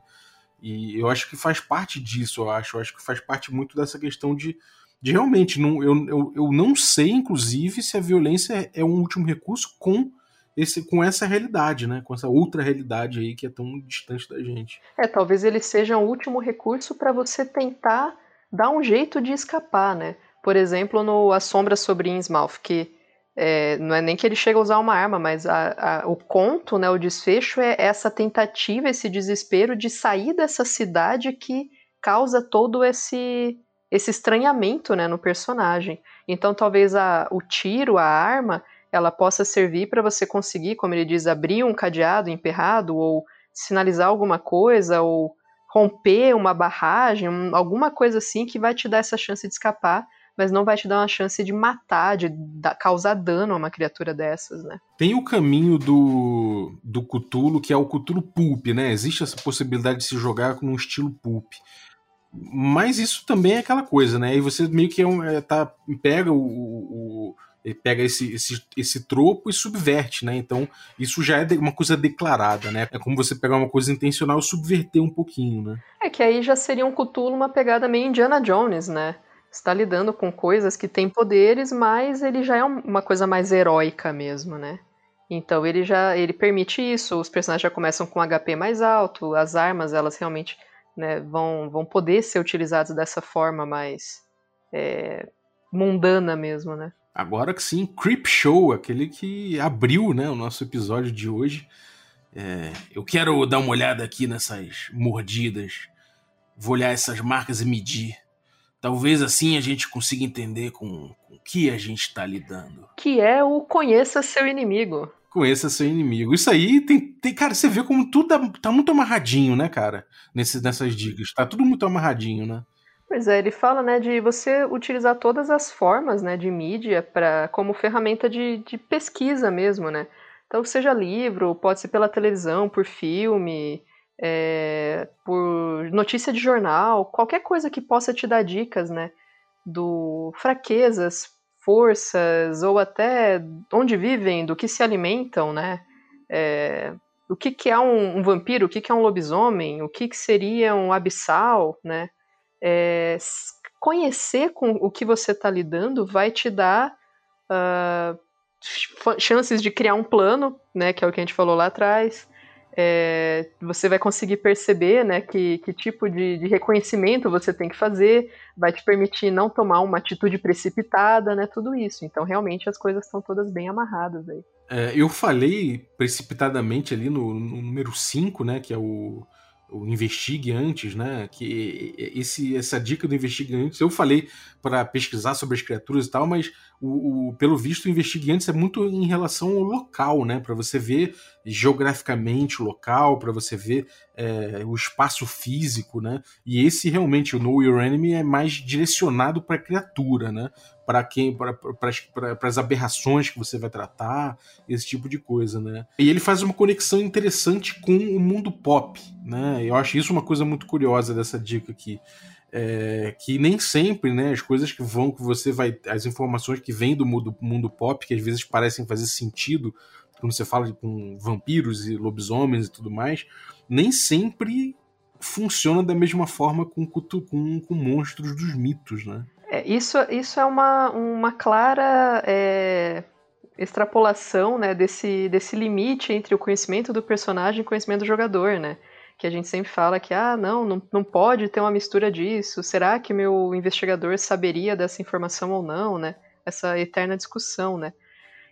E eu acho que faz parte disso, eu acho. Eu acho que faz parte muito dessa questão de, de realmente, não, eu, eu, eu não sei, inclusive, se a violência é um último recurso com esse, com essa realidade, né? Com essa outra realidade aí que é tão distante da gente. É, talvez ele seja um último recurso para você tentar dar um jeito de escapar, né? Por exemplo, no A Sombra sobre Innsmouth, que é, não é nem que ele chega a usar uma arma, mas a, a, o conto, né, o desfecho é essa tentativa, esse desespero de sair dessa cidade que causa todo esse, esse estranhamento né, no personagem. Então talvez a, o tiro, a arma, ela possa servir para você conseguir, como ele diz, abrir um cadeado emperrado ou sinalizar alguma coisa ou romper uma barragem, um, alguma coisa assim que vai te dar essa chance de escapar mas não vai te dar uma chance de matar, de causar dano a uma criatura dessas, né? Tem o caminho do, do Cthulhu, que é o Cthulhu Pulp, né? Existe essa possibilidade de se jogar com um estilo Pulp. Mas isso também é aquela coisa, né? E você meio que é um, é, tá, pega o, o, o pega esse, esse, esse tropo e subverte, né? Então, isso já é uma coisa declarada, né? É como você pegar uma coisa intencional e subverter um pouquinho, né? É que aí já seria um Cthulhu uma pegada meio Indiana Jones, né? Está lidando com coisas que têm poderes, mas ele já é uma coisa mais heróica mesmo, né? Então ele já ele permite isso, os personagens já começam com HP mais alto, as armas elas realmente né, vão, vão poder ser utilizadas dessa forma mais é, mundana mesmo, né? Agora que sim, Creep Show, aquele que abriu né, o nosso episódio de hoje. É, eu quero dar uma olhada aqui nessas mordidas, vou olhar essas marcas e medir. Talvez assim a gente consiga entender com, com o que a gente está lidando. Que é o conheça seu inimigo. Conheça seu inimigo. Isso aí tem, tem cara, você vê como tudo tá, tá muito amarradinho, né, cara? Nesse, nessas dicas. Tá tudo muito amarradinho, né? Pois é, ele fala, né, de você utilizar todas as formas, né, de mídia para como ferramenta de, de pesquisa mesmo, né? Então, seja livro, pode ser pela televisão, por filme, é, por notícia de jornal, qualquer coisa que possa te dar dicas, né, do fraquezas, forças ou até onde vivem, do que se alimentam, né? É, o que, que é um, um, vampiro, o que, que é um lobisomem, o que, que seria um abissal, né? É, conhecer com o que você está lidando vai te dar uh, chances de criar um plano, né? Que é o que a gente falou lá atrás é, você vai conseguir perceber né, que, que tipo de, de, reconhecimento você tem que fazer, vai te permitir não tomar uma atitude precipitada, né, tudo isso. Então, realmente, as coisas estão todas bem amarradas aí. É, eu falei precipitadamente ali no, no número 5, né, que é o, o investigue antes, né? Que esse, essa dica do investigue antes, eu falei para pesquisar sobre as criaturas e tal, mas o, o, pelo visto o investigue antes é muito em relação ao local, né? Para você ver geograficamente o local, para você ver é, o espaço físico, né? E esse realmente o Know Your Enemy é mais direcionado para criatura, né? Para quem para as aberrações que você vai tratar, esse tipo de coisa, né? E ele faz uma conexão interessante com o mundo pop, né? Eu acho isso uma coisa muito curiosa dessa dica aqui. É, que nem sempre, né, as coisas que vão, que você vai, as informações que vêm do mundo, mundo pop, que às vezes parecem fazer sentido quando você fala com vampiros e lobisomens e tudo mais, nem sempre funciona da mesma forma com, com, com monstros dos mitos, né? É, isso, isso é uma, uma clara é, extrapolação né, desse, desse limite entre o conhecimento do personagem e o conhecimento do jogador, né? Que a gente sempre fala que, ah, não, não, não pode ter uma mistura disso. Será que meu investigador saberia dessa informação ou não, né? Essa eterna discussão, né?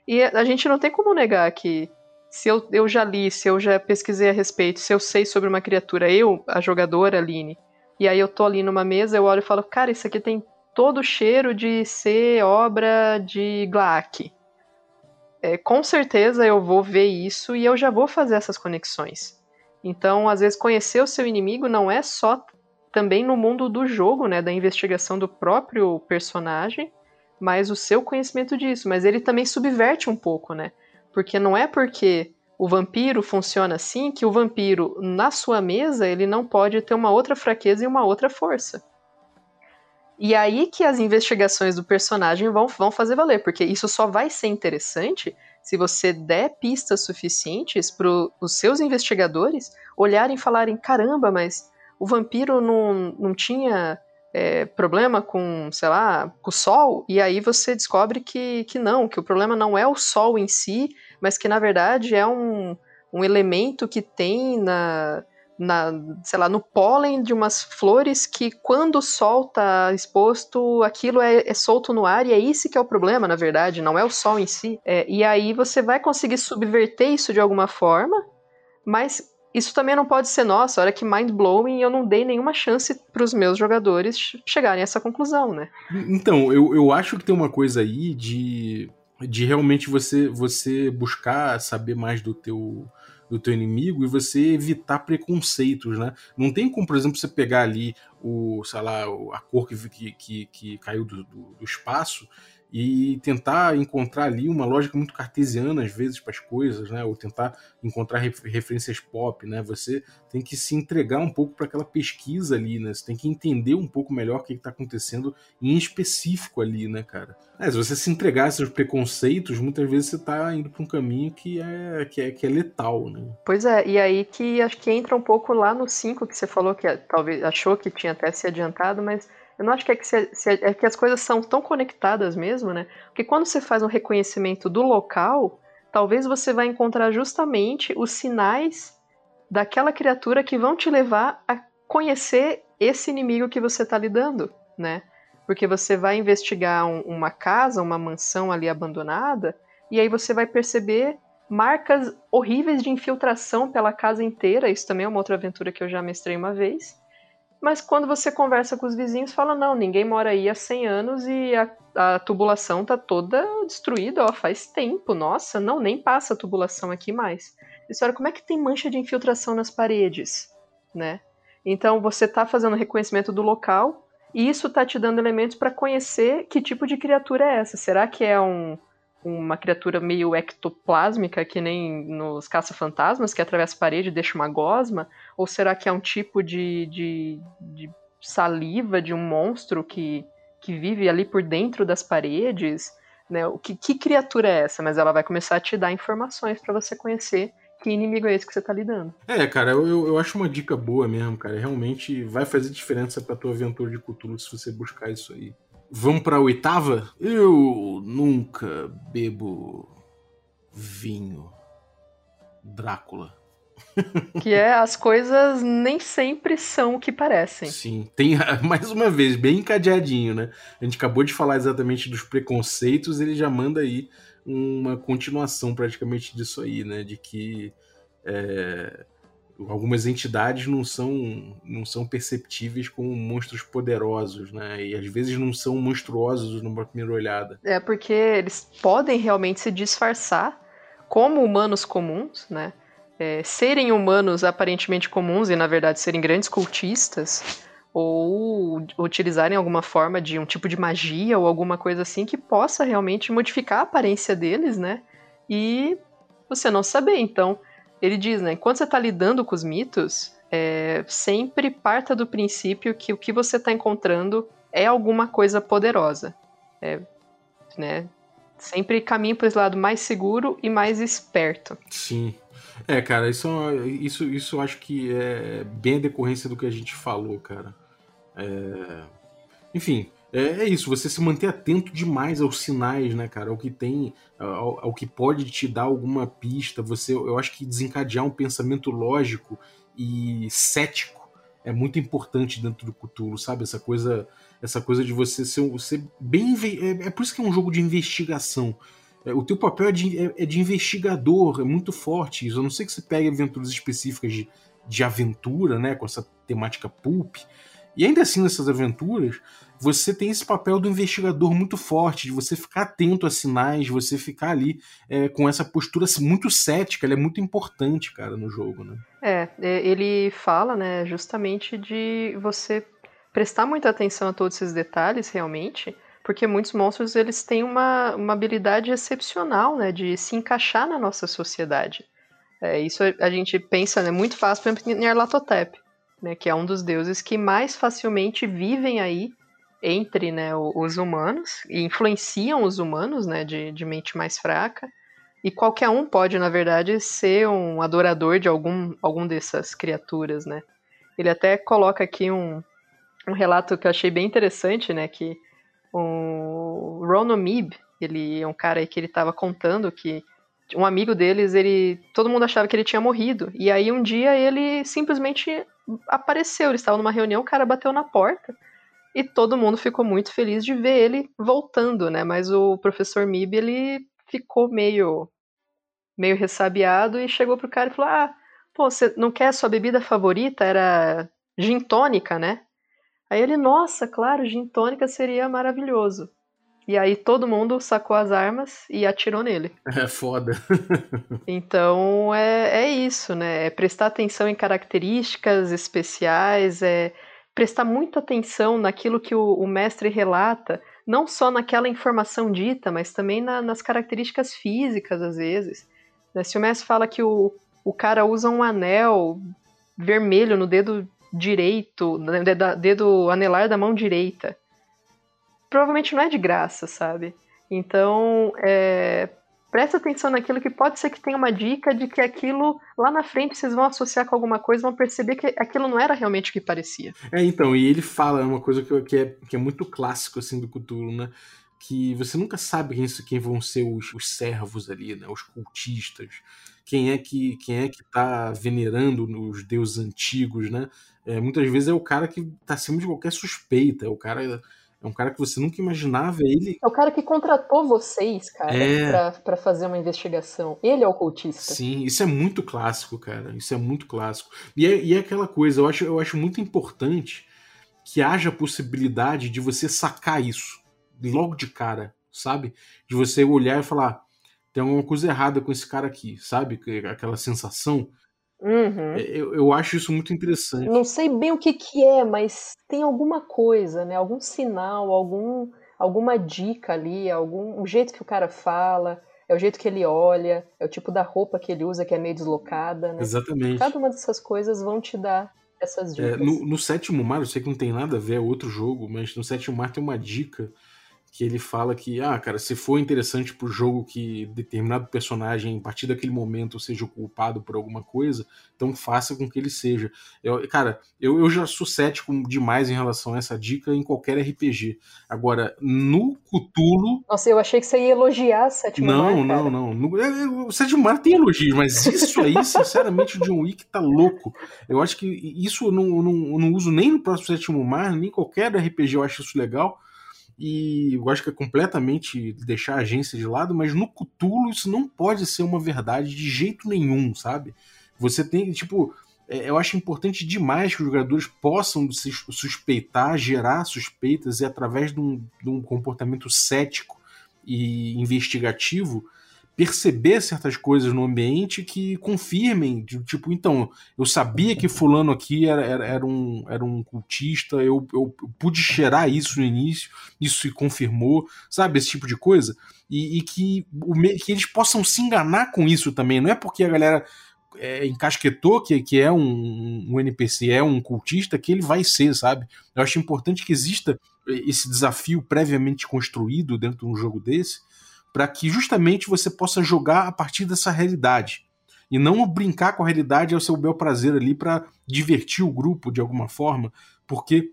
E a gente não tem como negar que se eu, eu já li, se eu já pesquisei a respeito, se eu sei sobre uma criatura, eu, a jogadora, Aline, e aí eu tô ali numa mesa, eu olho e falo, cara, isso aqui tem todo cheiro de ser obra de Glaak. É, com certeza eu vou ver isso e eu já vou fazer essas conexões. Então, às vezes, conhecer o seu inimigo não é só também no mundo do jogo, né, da investigação do próprio personagem, mas o seu conhecimento disso. Mas ele também subverte um pouco, né? Porque não é porque o vampiro funciona assim que o vampiro, na sua mesa, ele não pode ter uma outra fraqueza e uma outra força. E aí que as investigações do personagem vão, vão fazer valer, porque isso só vai ser interessante se você der pistas suficientes para os seus investigadores olharem e falarem: caramba, mas o vampiro não, não tinha é, problema com, sei lá, com o sol, e aí você descobre que, que não, que o problema não é o sol em si, mas que na verdade é um, um elemento que tem na, na, sei lá, no pólen de umas flores que quando o sol tá exposto, aquilo é, é, solto no ar e é isso que é o problema, na verdade, não é o sol em si. É, e aí você vai conseguir subverter isso de alguma forma, mas isso também não pode ser, nossa, olha que mind-blowing, eu não dei nenhuma chance para os meus jogadores chegarem a essa conclusão, né? Então, eu, eu acho que tem uma coisa aí de, de realmente você, você buscar saber mais do teu do teu inimigo e você evitar preconceitos, né? Não tem como, por exemplo, você pegar ali o, sei lá, a cor que, que, que caiu do, do, do espaço e tentar encontrar ali uma lógica muito cartesiana às vezes para as coisas, né? Ou tentar encontrar referências pop, né? Você tem que se entregar um pouco para aquela pesquisa ali, né? Você tem que entender um pouco melhor o que está acontecendo em específico ali, né, cara? É, se você se entregar a esses preconceitos, muitas vezes você está indo para um caminho que é, que é que é letal, né? Pois é, e aí que acho que entra um pouco lá no 5 que você falou que talvez achou que tinha até se adiantado, mas eu não acho que é que, se, se, é que as coisas são tão conectadas mesmo, né? Porque quando você faz um reconhecimento do local, talvez você vai encontrar justamente os sinais daquela criatura que vão te levar a conhecer esse inimigo que você está lidando, né? Porque você vai investigar um, uma casa, uma mansão ali abandonada, e aí você vai perceber marcas horríveis de infiltração pela casa inteira. Isso também é uma outra aventura que eu já mestrei uma vez. Mas quando você conversa com os vizinhos, fala: não, ninguém mora aí há 100 anos e a, a tubulação tá toda destruída, ó, faz tempo. Nossa, não, nem passa a tubulação aqui mais. Eles olha, como é que tem mancha de infiltração nas paredes, né? Então você tá fazendo reconhecimento do local e isso está te dando elementos para conhecer que tipo de criatura é essa. Será que é um, uma criatura meio ectoplásmica, que nem nos caça-fantasmas, que atravessa a parede e deixa uma gosma? Ou será que é um tipo de, de, de saliva de um monstro que, que vive ali por dentro das paredes? Né? O que, que criatura é essa? Mas ela vai começar a te dar informações para você conhecer que inimigo é esse que você tá lidando. É, cara, eu, eu acho uma dica boa mesmo, cara. Realmente vai fazer diferença pra tua aventura de cultura se você buscar isso aí. Vamos pra oitava? Eu nunca bebo vinho. Drácula. Que é, as coisas nem sempre são o que parecem. Sim, tem mais uma vez, bem encadeadinho, né? A gente acabou de falar exatamente dos preconceitos, ele já manda aí uma continuação praticamente disso aí, né? De que é, algumas entidades não são, não são perceptíveis como monstros poderosos, né? E às vezes não são monstruosos numa primeira olhada. É porque eles podem realmente se disfarçar como humanos comuns, né? É, serem humanos aparentemente comuns e na verdade serem grandes cultistas ou utilizarem alguma forma de um tipo de magia ou alguma coisa assim que possa realmente modificar a aparência deles, né? E você não saber. Então, ele diz, né? Quando você está lidando com os mitos, é, sempre parta do princípio que o que você está encontrando é alguma coisa poderosa. É, né? Sempre caminhe para esse lado mais seguro e mais esperto. Sim. É, cara, isso, isso, isso acho que é bem a decorrência do que a gente falou, cara. É... Enfim, é, é, isso, você se manter atento demais aos sinais, né, cara? Ao que tem, ao, ao, que pode te dar alguma pista. Você, eu acho que desencadear um pensamento lógico e cético é muito importante dentro do Cthulhu, sabe? Essa coisa, essa coisa de você ser, ser bem. É, é por isso que é um jogo de investigação. É, o teu papel é de, é, é de investigador, é muito forte isso. A não sei que você pegue aventuras específicas de, de aventura, né? Com essa temática pulp e ainda assim, nessas aventuras, você tem esse papel do investigador muito forte, de você ficar atento a sinais, de você ficar ali é, com essa postura assim, muito cética, ela é muito importante, cara, no jogo, né? É, é, ele fala, né, justamente de você prestar muita atenção a todos esses detalhes, realmente, porque muitos monstros, eles têm uma, uma habilidade excepcional, né, de se encaixar na nossa sociedade. É, isso a gente pensa, né, muito fácil, por exemplo, em Arlatotep né, que é um dos deuses que mais facilmente vivem aí entre né, os humanos e influenciam os humanos né, de, de mente mais fraca. E qualquer um pode, na verdade, ser um adorador de algum, algum dessas criaturas, né? Ele até coloca aqui um, um relato que eu achei bem interessante, né? Que o Ron Mib, ele é um cara aí que ele estava contando que um amigo deles, ele todo mundo achava que ele tinha morrido. E aí um dia ele simplesmente apareceu, eles estavam numa reunião, o cara bateu na porta e todo mundo ficou muito feliz de ver ele voltando, né? Mas o professor Mib, ele ficou meio meio ressabiado e chegou pro cara e falou: "Ah, pô, você não quer a sua bebida favorita? Era gin tônica, né?" Aí ele: "Nossa, claro, gin tônica seria maravilhoso." E aí todo mundo sacou as armas e atirou nele. É foda. então é, é isso, né? É prestar atenção em características especiais, é prestar muita atenção naquilo que o, o mestre relata, não só naquela informação dita, mas também na, nas características físicas, às vezes. Né? Se o mestre fala que o, o cara usa um anel vermelho no dedo direito, no dedo anelar da mão direita provavelmente não é de graça, sabe? Então, é, presta atenção naquilo que pode ser que tenha uma dica de que aquilo lá na frente vocês vão associar com alguma coisa, vão perceber que aquilo não era realmente o que parecia. É, então, e ele fala uma coisa que, que, é, que é muito clássico assim do Cthulhu, né? Que você nunca sabe quem, quem vão ser os, os servos ali, né? Os cultistas. Quem é que quem é que tá venerando os deuses antigos, né? É, muitas vezes é o cara que tá acima de qualquer suspeita, é o cara é um cara que você nunca imaginava ele. É o cara que contratou vocês, cara, é... pra, pra fazer uma investigação. Ele é o cultista. Sim, isso é muito clássico, cara. Isso é muito clássico. E é, e é aquela coisa, eu acho, eu acho muito importante que haja a possibilidade de você sacar isso logo de cara, sabe? De você olhar e falar: tem alguma coisa errada com esse cara aqui, sabe? Aquela sensação. Uhum. É, Eu, eu acho isso muito interessante. Não sei bem o que que é, mas tem alguma coisa, né? Algum sinal, algum, alguma dica ali, algum o jeito que o cara fala, é o jeito que ele olha, é o tipo da roupa que ele usa que é meio deslocada, né? Exatamente. Cada uma dessas coisas vão te dar essas É, dicas. no, no sétimo mar, eu sei que não tem nada a ver, é outro jogo, mas no sétimo mar tem uma dica que ele fala que, ah, cara, se for interessante pro jogo que determinado personagem, a partir daquele momento, seja culpado por alguma coisa, então faça com que ele seja. Eu- cara, eu, eu já sou cético demais em relação a essa dica em qualquer RPG. Agora, no Cthulhu, Nossa, eu achei que você ia elogiar Sétimo não, Mar, não, não. No- é, é, O Sétimo Mar tem elogios, mas isso aí, sinceramente, o John Wick tá louco. Eu acho que isso eu não, não, eu não uso nem no próximo Sétimo Mar, nem qualquer RPG eu acho isso legal. E eu acho que é completamente deixar a agência de lado, mas no Cthulhu isso não pode ser uma verdade de jeito nenhum, sabe? Você tem, tipo, é, eu acho importante demais que os jogadores possam se suspeitar, gerar suspeitas e através de um, de um comportamento cético e investigativo perceber certas coisas no ambiente que confirmem, tipo, então, eu sabia que fulano aqui era, era, era um, era um cultista, eu, eu pude cheirar isso no início, isso se confirmou, sabe, esse tipo de coisa, e, e que, o que eles possam se enganar com isso também, não é porque a galera é, encasquetou que, que é um, um NPC, é um cultista, que ele vai ser, sabe? Eu acho importante que exista esse desafio previamente construído dentro de um jogo desse, para que justamente você possa jogar a partir dessa realidade. E não brincar com a realidade ao seu bel prazer ali para divertir o grupo de alguma forma, porque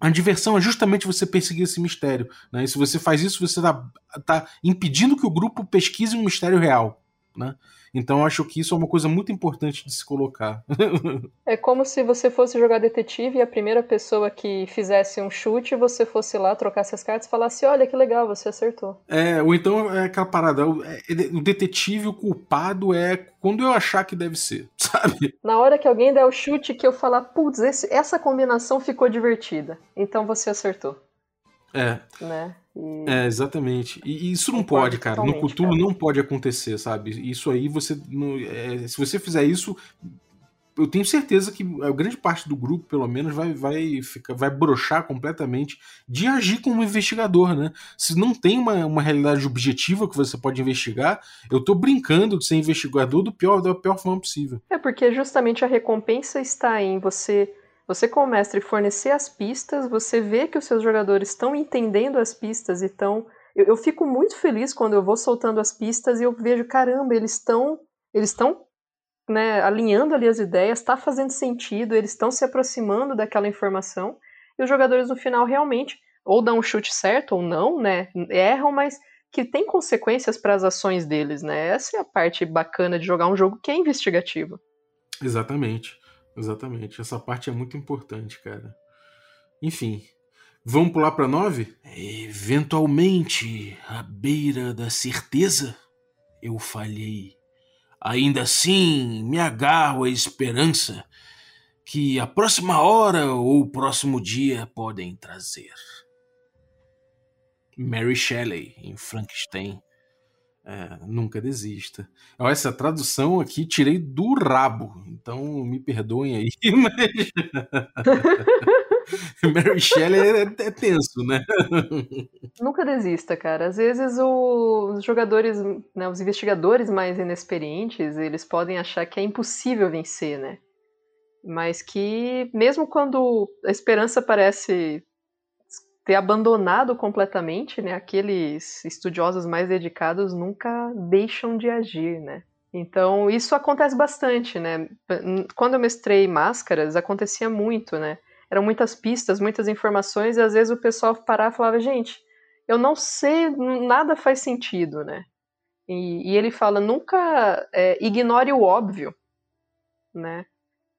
a diversão é justamente você perseguir esse mistério. Né? E se você faz isso, você está tá impedindo que o grupo pesquise um mistério real. Né? Então eu acho que isso é uma coisa muito importante de se colocar. É como se você fosse jogar detetive e a primeira pessoa que fizesse um chute, você fosse lá, trocasse as cartas e falasse: Olha que legal, você acertou. É, ou então é aquela parada, o, é, o detetive, o culpado é quando eu achar que deve ser, sabe? Na hora que alguém der o chute que eu falar, putz, essa combinação ficou divertida. Então você acertou, É, né? E- é, exatamente. E, e isso não Concordo pode, cara. No Cthulhu cara. não pode acontecer, sabe? Isso aí você. não- é, se você fizer isso, eu tenho certeza que a grande parte do grupo, pelo menos, vai, vai, ficar, vai brochar completamente de agir como investigador, né? Se não tem uma, uma realidade objetiva que você pode investigar, eu tô brincando de ser investigador do pior, da pior forma possível. É porque justamente a recompensa está em você, você como mestre fornecer as pistas, você vê que os seus jogadores estão entendendo as pistas e estão. Eu, eu fico muito feliz quando eu vou soltando as pistas e eu vejo, caramba, eles estão. Eles estão né, alinhando ali as ideias, está fazendo sentido, eles estão se aproximando daquela informação, e os jogadores no final realmente ou dão um chute certo ou não, né? Erram, mas que tem consequências para as ações deles, né? Essa é a parte bacana de jogar um jogo que é investigativo. Exatamente. Exatamente. Essa parte é muito importante, cara. Enfim. Vamos pular pra 9? Eventualmente, à beira da certeza, eu falhei. Ainda assim, me agarro à esperança que a próxima hora ou o próximo dia podem trazer. Mary Shelley, em Frankenstein. É, nunca desista. Essa tradução aqui tirei do rabo, então me perdoem aí, mas. Mary Shelley é, é tenso, né? Nunca desista, cara. Às vezes o- os jogadores, né, os investigadores mais inexperientes, eles podem achar que é impossível vencer, né? Mas que mesmo quando a esperança parece ter abandonado completamente, né, aqueles estudiosos mais dedicados nunca deixam de agir, né? Então, isso acontece bastante, né? Quando eu mestrei máscaras, acontecia muito, né? Eram muitas pistas, muitas informações, e às vezes o pessoal parava e falava, gente, eu não sei, nada faz sentido, né? E, e ele fala, nunca é, ignore o óbvio, né?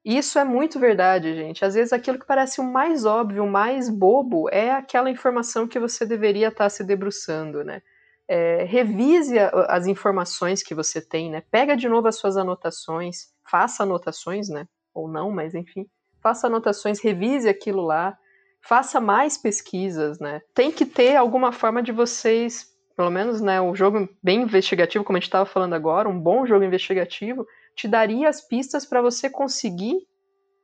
Isso é muito verdade, gente. Às vezes aquilo que parece o mais óbvio, o mais bobo, é aquela informação que você deveria estar se debruçando, né? É, revise a- as informações que você tem, né? Pega de novo as suas anotações, faça anotações, né? Ou não, mas enfim, faça anotações, revise aquilo lá, faça mais pesquisas, né? Tem que ter alguma forma de vocês, pelo menos, né, um jogo bem investigativo, como a gente estava falando agora, um bom jogo investigativo, te daria as pistas para você conseguir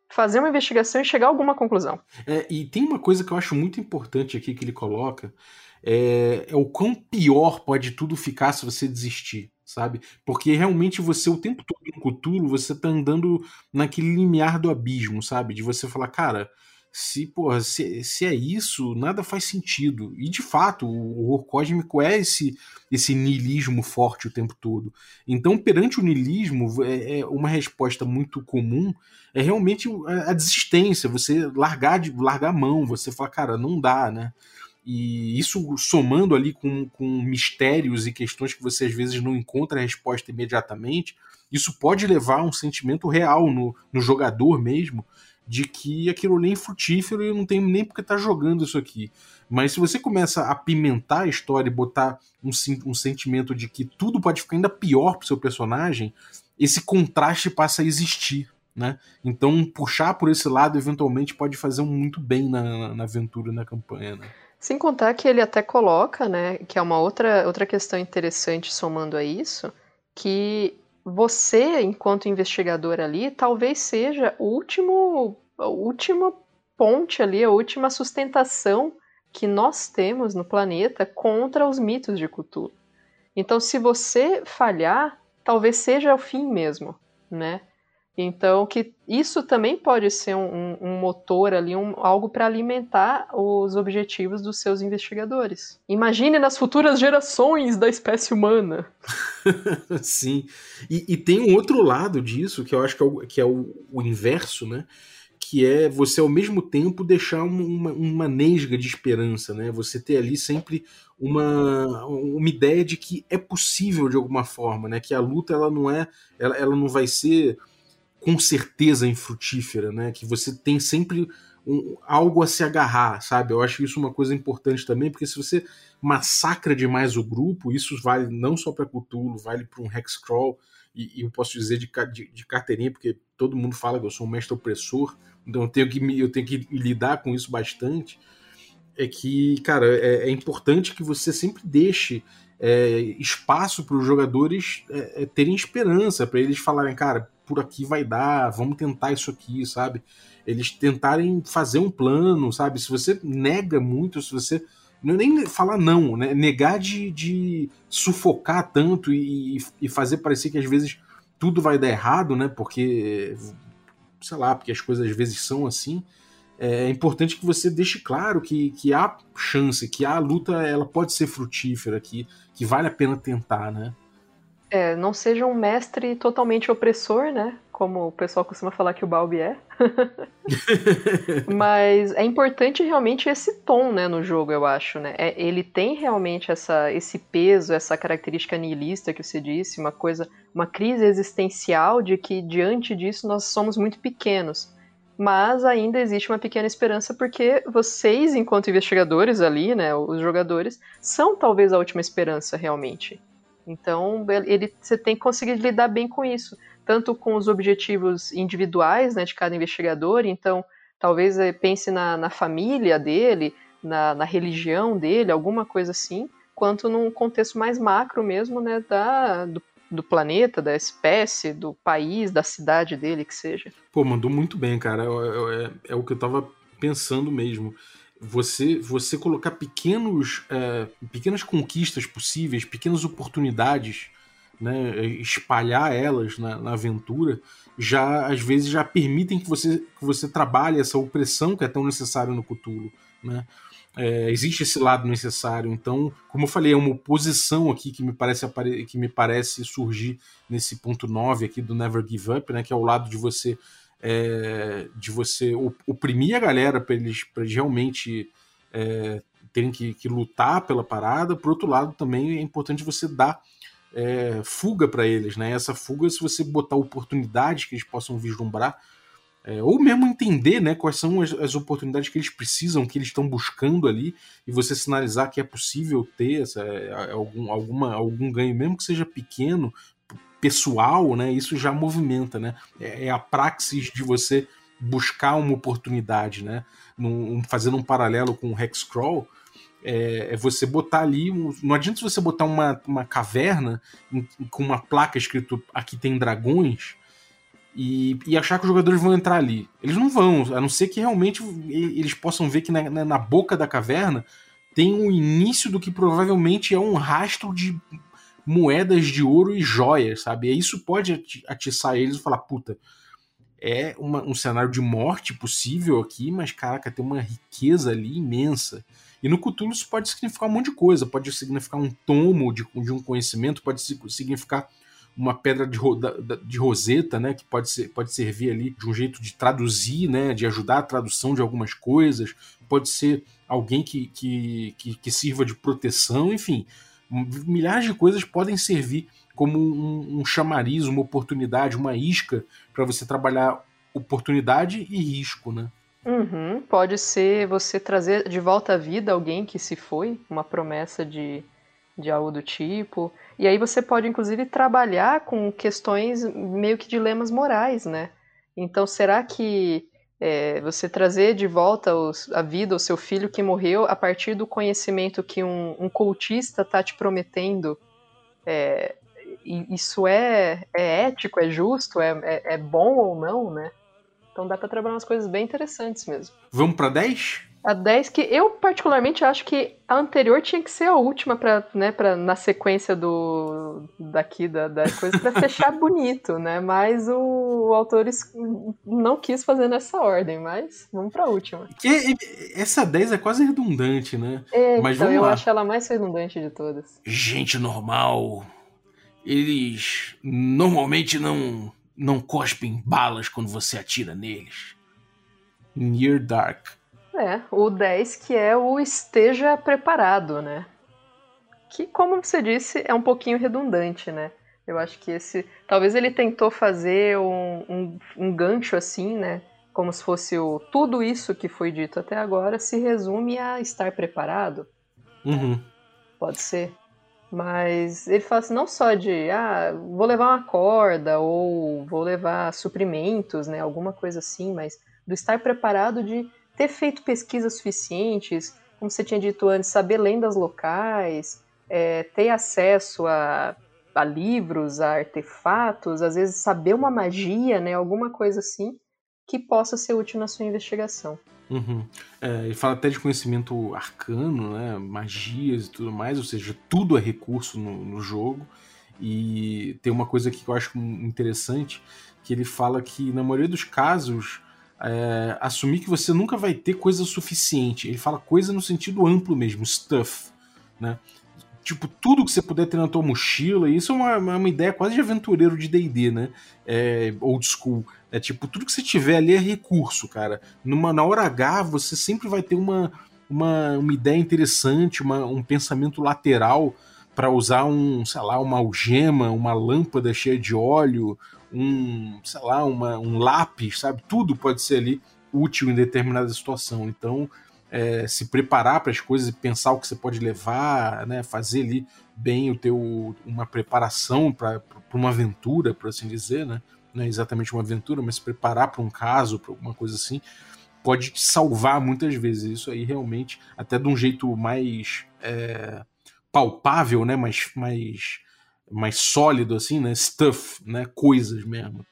fazer uma investigação e chegar a alguma conclusão. É, e tem uma coisa que eu acho muito importante aqui que ele coloca, é, é o quão pior pode tudo ficar se você desistir sabe? Porque realmente você, o tempo todo em Cthulhu, você tá andando naquele limiar do abismo, sabe? De você falar, cara, se, porra, se, se é isso, nada faz sentido. E de fato, o horror cósmico é esse, esse niilismo forte o tempo todo. Então, perante o niilismo, é, é uma resposta muito comum é realmente a, a desistência, você largar de largar a mão, você falar, cara, não dá, né? E isso somando ali com, com mistérios e questões que você às vezes não encontra a resposta imediatamente, isso pode levar a um sentimento real no, no jogador mesmo, de que aquilo nem é frutífero e não tenho nem porque tá jogando isso aqui. Mas se você começa a pimentar a história e botar um, um sentimento de que tudo pode ficar ainda pior pro seu personagem, esse contraste passa a existir. Né? Então, puxar por esse lado eventualmente pode fazer muito bem na, na aventura, na campanha. Né? Sem contar que ele até coloca, né, que é uma outra, outra questão interessante somando a isso, que você, enquanto investigador ali, talvez seja o último, a última ponte ali, a última sustentação que nós temos no planeta contra os mitos de Cthulhu. Então, se você falhar, talvez seja o fim mesmo, né? Então, que isso também pode ser um, um motor ali, um, algo para alimentar os objetivos dos seus investigadores. Imagine nas futuras gerações da espécie humana. Sim. E, e, tem um outro lado disso, que eu acho que é o, que é o, o inverso, né? Que é você ao mesmo tempo deixar uma, uma nesga de esperança, né? Você ter ali sempre uma, uma ideia de que é possível de alguma forma, né? Que a luta ela não é, ela, ela não vai ser com certeza infrutífera, né? Que você tem sempre um, algo a se agarrar, sabe? Eu acho isso uma coisa importante também, porque se você massacra demais o grupo, isso vale não só para Cthulhu, vale para um Hexcrawl, e, e, eu posso dizer de, de, de, carteirinha, porque todo mundo fala que eu sou um mestre opressor, então eu tenho que, eu tenho que lidar com isso bastante. É que, cara, é, é importante que você sempre deixe é, espaço para os jogadores é, é, terem esperança, para eles falarem, cara, por aqui vai dar, vamos tentar isso aqui, sabe? Eles tentarem fazer um plano, sabe? Se você nega muito, se você. É nem falar não, né? Negar de, de sufocar tanto e, e fazer parecer que às vezes tudo vai dar errado, né? Porque. Sei lá, porque as coisas às vezes são assim. É importante que você deixe claro que, que há chance, que a luta ela pode ser frutífera, que, que vale a pena tentar, né? É, não seja um mestre totalmente opressor, né? Como o pessoal costuma falar que o Balbi é. Mas é importante realmente esse tom, né, no jogo, eu acho, né? É, ele tem realmente essa, esse peso, essa característica nihilista que você disse, uma coisa, uma crise existencial de que diante disso nós somos muito pequenos. Mas ainda existe uma pequena esperança porque vocês, enquanto investigadores ali, né, os jogadores, são talvez a última esperança realmente. Então, ele, você tem que conseguir lidar bem com isso, tanto com os objetivos individuais né, de cada investigador. Então, talvez eh, pense na, na família dele, na, na, religião dele, alguma coisa assim, quanto num contexto mais macro mesmo, né, da, do, do planeta, da espécie, do país, da cidade dele, que seja. Pô, mandou muito bem, cara. É, é, é o que eu tava pensando mesmo você você colocar pequenos é, pequenas conquistas possíveis, pequenas oportunidades, né, espalhar elas na, na, aventura, já às vezes já permitem que você que você trabalhe essa opressão que é tão necessária no Cthulhu, né? É, existe esse lado necessário, então, como eu falei, é uma oposição aqui que me parece que me parece surgir nesse ponto 9 aqui do Never Give Up, né, que é o lado de você é, de você oprimir a galera para eles, eles realmente é, terem que, que, lutar pela parada. Por outro lado, também é importante você dar é, fuga para eles, né? Essa fuga, se você botar oportunidades que eles possam vislumbrar, é, ou mesmo entender né, quais são as, as, oportunidades que eles precisam, que eles estão buscando ali, e você sinalizar que é possível ter essa, é, algum, alguma, algum ganho, mesmo que seja pequeno, pessoal, né, isso já movimenta, né? É, é a praxis de você buscar uma oportunidade, né? Num, fazendo um paralelo com o Hexcrawl, é, é, você botar ali. Não adianta você botar uma, uma caverna com uma placa escrito aqui tem dragões e, e, achar que os jogadores vão entrar ali. Eles não vão, a não ser que realmente eles possam ver que na, na, na boca da caverna tem o início do que provavelmente é um rastro de moedas de ouro e joias, sabe? E isso pode atiçar eles e falar, puta, é uma, um cenário de morte possível aqui, mas caraca, tem uma riqueza ali imensa. E no Cthulhu isso pode significar um monte de coisa, pode significar um tomo de, de um conhecimento, pode significar uma pedra de, de roseta, né, que pode, ser, pode servir ali de um jeito de traduzir, né, de ajudar a tradução de algumas coisas, pode ser alguém que, que, que, que sirva de proteção, enfim, milhares de coisas podem servir como um, um chamariz, uma oportunidade, uma isca para você trabalhar oportunidade e risco, né? Uhum. Pode ser você trazer de volta à vida alguém que se foi, uma promessa de, de algo do tipo. E aí você pode, inclusive, trabalhar com questões meio que dilemas morais, né? Então, será que é, você trazer de volta os, a vida o seu filho que morreu a partir do conhecimento que um, um cultista está te prometendo, é, isso é, é, ético, é justo, é, é, é bom ou não, né? Então dá para trabalhar umas coisas bem interessantes mesmo. Vamos para 10? A 10 que eu particularmente acho que a anterior tinha que ser a última para, né, para na sequência do daqui da, da coisa para fechar bonito, né? Mas o, o autor não quis fazer nessa ordem, mas vamos para a última. Que, essa 10 é quase redundante, né? É, mas então, eu lá. acho ela mais redundante de todas. Gente normal, eles normalmente não não cospem balas quando você atira neles. Near Dark. É, o 10 que é o esteja preparado, né? Que, como você disse, é um pouquinho redundante, né? Eu acho que esse. Talvez ele tentou fazer um, um, um gancho assim, né? Como se fosse o. Tudo isso que foi dito até agora se resume a estar preparado. Uhum. Pode ser. Mas ele fala assim, não só de, ah, vou levar uma corda ou vou levar suprimentos, né, alguma coisa assim, mas do estar preparado de ter feito pesquisas suficientes, como você tinha dito antes, saber lendas locais, é, ter acesso a, a livros, a artefatos, às vezes saber uma magia, né, alguma coisa assim, que possa ser útil na sua investigação. Uhum. É, ele fala até de conhecimento arcano, né? magias e tudo mais, ou seja, tudo é recurso no, no jogo. E tem uma coisa que eu acho interessante, que ele fala que na maioria dos casos, é, assumir que você nunca vai ter coisa suficiente. Ele fala coisa no sentido amplo mesmo, stuff, né? Tipo, tudo que você puder ter na tua mochila, isso é uma, uma ideia quase de aventureiro de D&D, né? É, old school. É tipo, tudo que você tiver ali é recurso, cara. Numa, na hora H, você sempre vai ter uma, uma, uma ideia interessante, uma, um pensamento lateral para usar um, sei lá, uma algema, uma lâmpada cheia de óleo, um, sei lá, uma, um lápis, sabe? Tudo pode ser ali útil em determinada situação. Então, é, se preparar para as coisas e pensar o que você pode levar, né? Fazer ali bem o teu uma preparação para uma aventura, por assim dizer, né? não é exatamente uma aventura, mas se preparar para um caso, para alguma coisa assim, pode te salvar muitas vezes. Isso aí realmente, até de um jeito mais é, palpável, né? mais, mais, mais sólido, assim, né? Stuff, né? Coisas mesmo.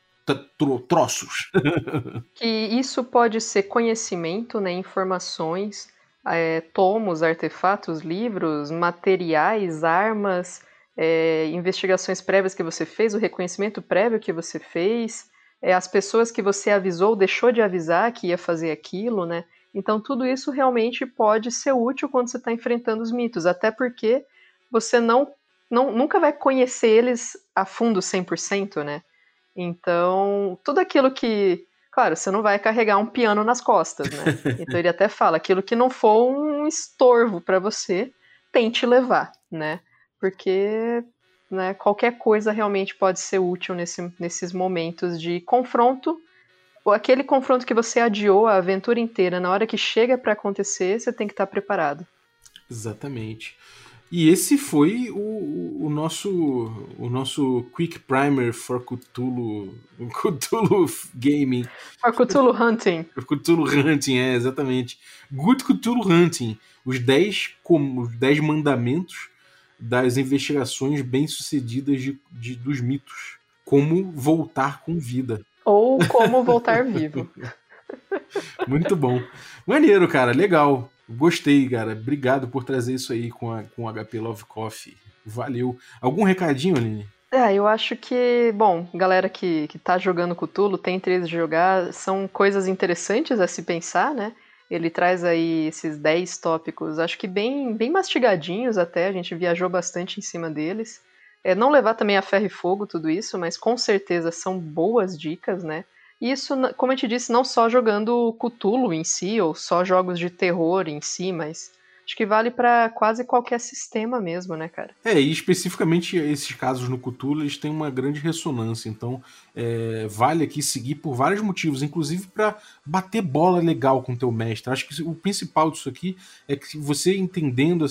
Tro troços. que isso pode ser conhecimento, né? Informações, é, tomos, artefatos, livros, materiais, armas é, investigações prévias que você fez, o reconhecimento prévio que você fez, é, as pessoas que você avisou, deixou de avisar que ia fazer aquilo, né? Então, tudo isso realmente pode ser útil quando você está enfrentando os mitos, até porque você não, não nunca vai conhecer eles a fundo 100%, né? Então, tudo aquilo que. Claro, você não vai carregar um piano nas costas, né? Então, ele até fala: aquilo que não for um estorvo para você, tente levar, né? porque né, qualquer coisa realmente pode ser útil nesse, nesses momentos de confronto. Aquele confronto que você adiou a aventura inteira, na hora que chega para acontecer, você tem que estar tá preparado. Exatamente. E esse foi o, o, nosso o nosso Quick Primer for Cthulhu, Cthulhu Gaming. For Cthulhu Hunting. Cthulhu Hunting, é, exatamente. Good Cthulhu Hunting. Os 10 como os 10 mandamentos das investigações bem-sucedidas de, de, dos mitos. Como voltar com vida. Ou como voltar vivo. Muito bom. Maneiro, cara, legal. Gostei, cara. Obrigado por trazer isso aí com, a, com o HP Love Coffee. Valeu. Algum recadinho, Aline? É, eu acho que, bom, galera que, que tá jogando Cthulhu, tem interesse de jogar, são coisas interessantes a se pensar, né? Ele traz aí esses 10 tópicos, acho que bem, bem mastigadinhos até, a gente viajou bastante em cima deles. É, não levar também a ferro e fogo tudo isso, mas com certeza são boas dicas, né? Isso, como a gente disse, não só jogando Cthulhu em si, ou só jogos de terror em si, mas acho que vale para quase qualquer sistema mesmo, né, cara? É, e especificamente esses casos no Cthulhu, eles têm uma grande ressonância, então é, vale aqui seguir por vários motivos, inclusive para bater bola legal com o teu mestre. Acho que o principal disso aqui é que você entendendo,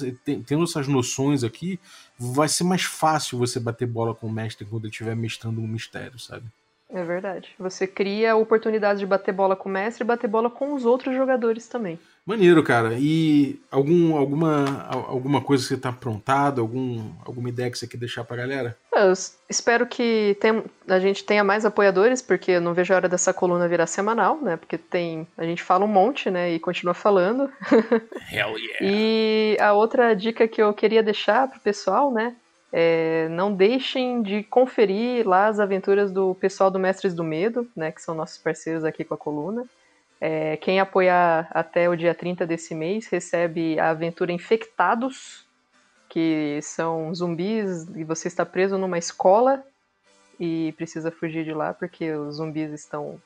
tendo essas noções aqui, vai ser mais fácil você bater bola com o mestre quando ele estiver mestrando um mistério, sabe? É verdade. Você cria oportunidades de bater bola com o mestre e bater bola com os outros jogadores também. Maneiro, cara. E algum, alguma, alguma coisa que você tá aprontado, algum, alguma ideia que você quer deixar pra galera? Eu espero que tem, a gente tenha mais apoiadores, porque eu não vejo a hora dessa coluna virar semanal, né? Porque tem. A gente fala um monte, né? E continua falando. Hell yeah! e a outra dica que eu queria deixar pro pessoal, né? É, não deixem de conferir lá as aventuras do pessoal do Mestres do Medo, né, que são nossos parceiros aqui com a coluna. É, quem apoiar até o dia 30 desse mês recebe a aventura Infectados, que são zumbis e você está preso numa escola e precisa fugir de lá porque os zumbis estão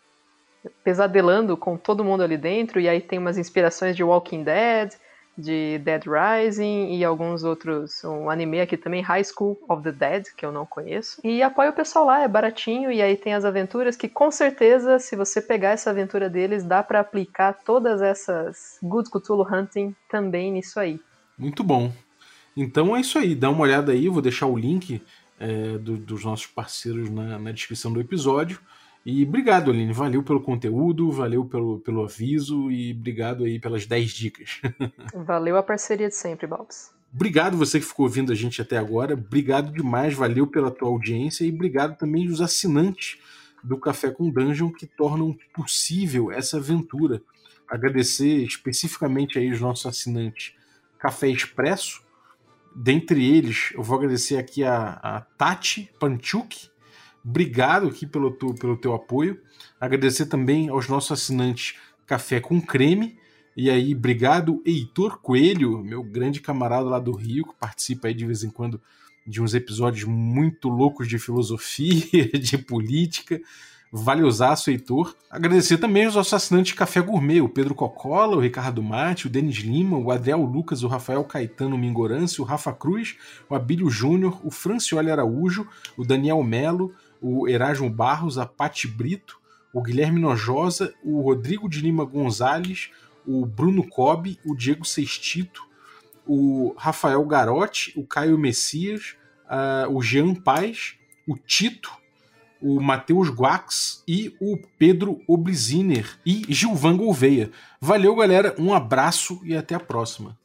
pesadelando com todo mundo ali dentro. E aí tem umas inspirações de Walking Dead, de Dead Rising e alguns outros, um anime aqui também, High School of the Dead, que eu não conheço. E apoia o pessoal lá, é baratinho e aí tem as aventuras que com certeza, se você pegar essa aventura deles, dá para aplicar todas essas Good Cthulhu Hunting também nisso aí. Muito bom. Então é isso aí, dá uma olhada aí, vou deixar o link é, do, dos nossos parceiros na, na descrição do episódio. E obrigado, Aline. Valeu pelo conteúdo, valeu pelo, pelo aviso e obrigado aí pelas 10 dicas. Valeu a parceria de sempre, Bobs. Obrigado você que ficou ouvindo a gente até agora. Obrigado demais, valeu pela tua audiência e obrigado também aos assinantes do Café com Dungeon que tornam possível essa aventura. Agradecer especificamente aí os nossos assinantes Café Expresso. Dentre eles, eu vou agradecer aqui a, a Tati Panchuk, Obrigado aqui pelo, tu, pelo teu apoio. Agradecer também aos nossos assinantes Café com Creme. E aí, obrigado, Heitor Coelho, meu grande camarada lá do Rio, que participa aí de vez em quando de uns episódios muito loucos de filosofia, de política. Valeuzaço, Heitor. Agradecer também aos nossos assinantes Café Gourmet, o Pedro Cocola, o Ricardo Mate, o Denis Lima, o Adriel Lucas, o Rafael Caetano Mingorance, o Rafa Cruz, o Abílio Júnior, o Francioli Araújo, o Daniel Melo, o Erasmo Barros, a Pati Brito, o Guilherme Nojosa, o Rodrigo de Lima Gonzalez, o Bruno Cobb, o Diego Sextito, o Rafael Garotti, o Caio Messias, uh, o Jean Paz, o Tito, o Matheus Guax e o Pedro Obliziner e Gilvan Gouveia. Valeu, galera, um abraço e até a próxima.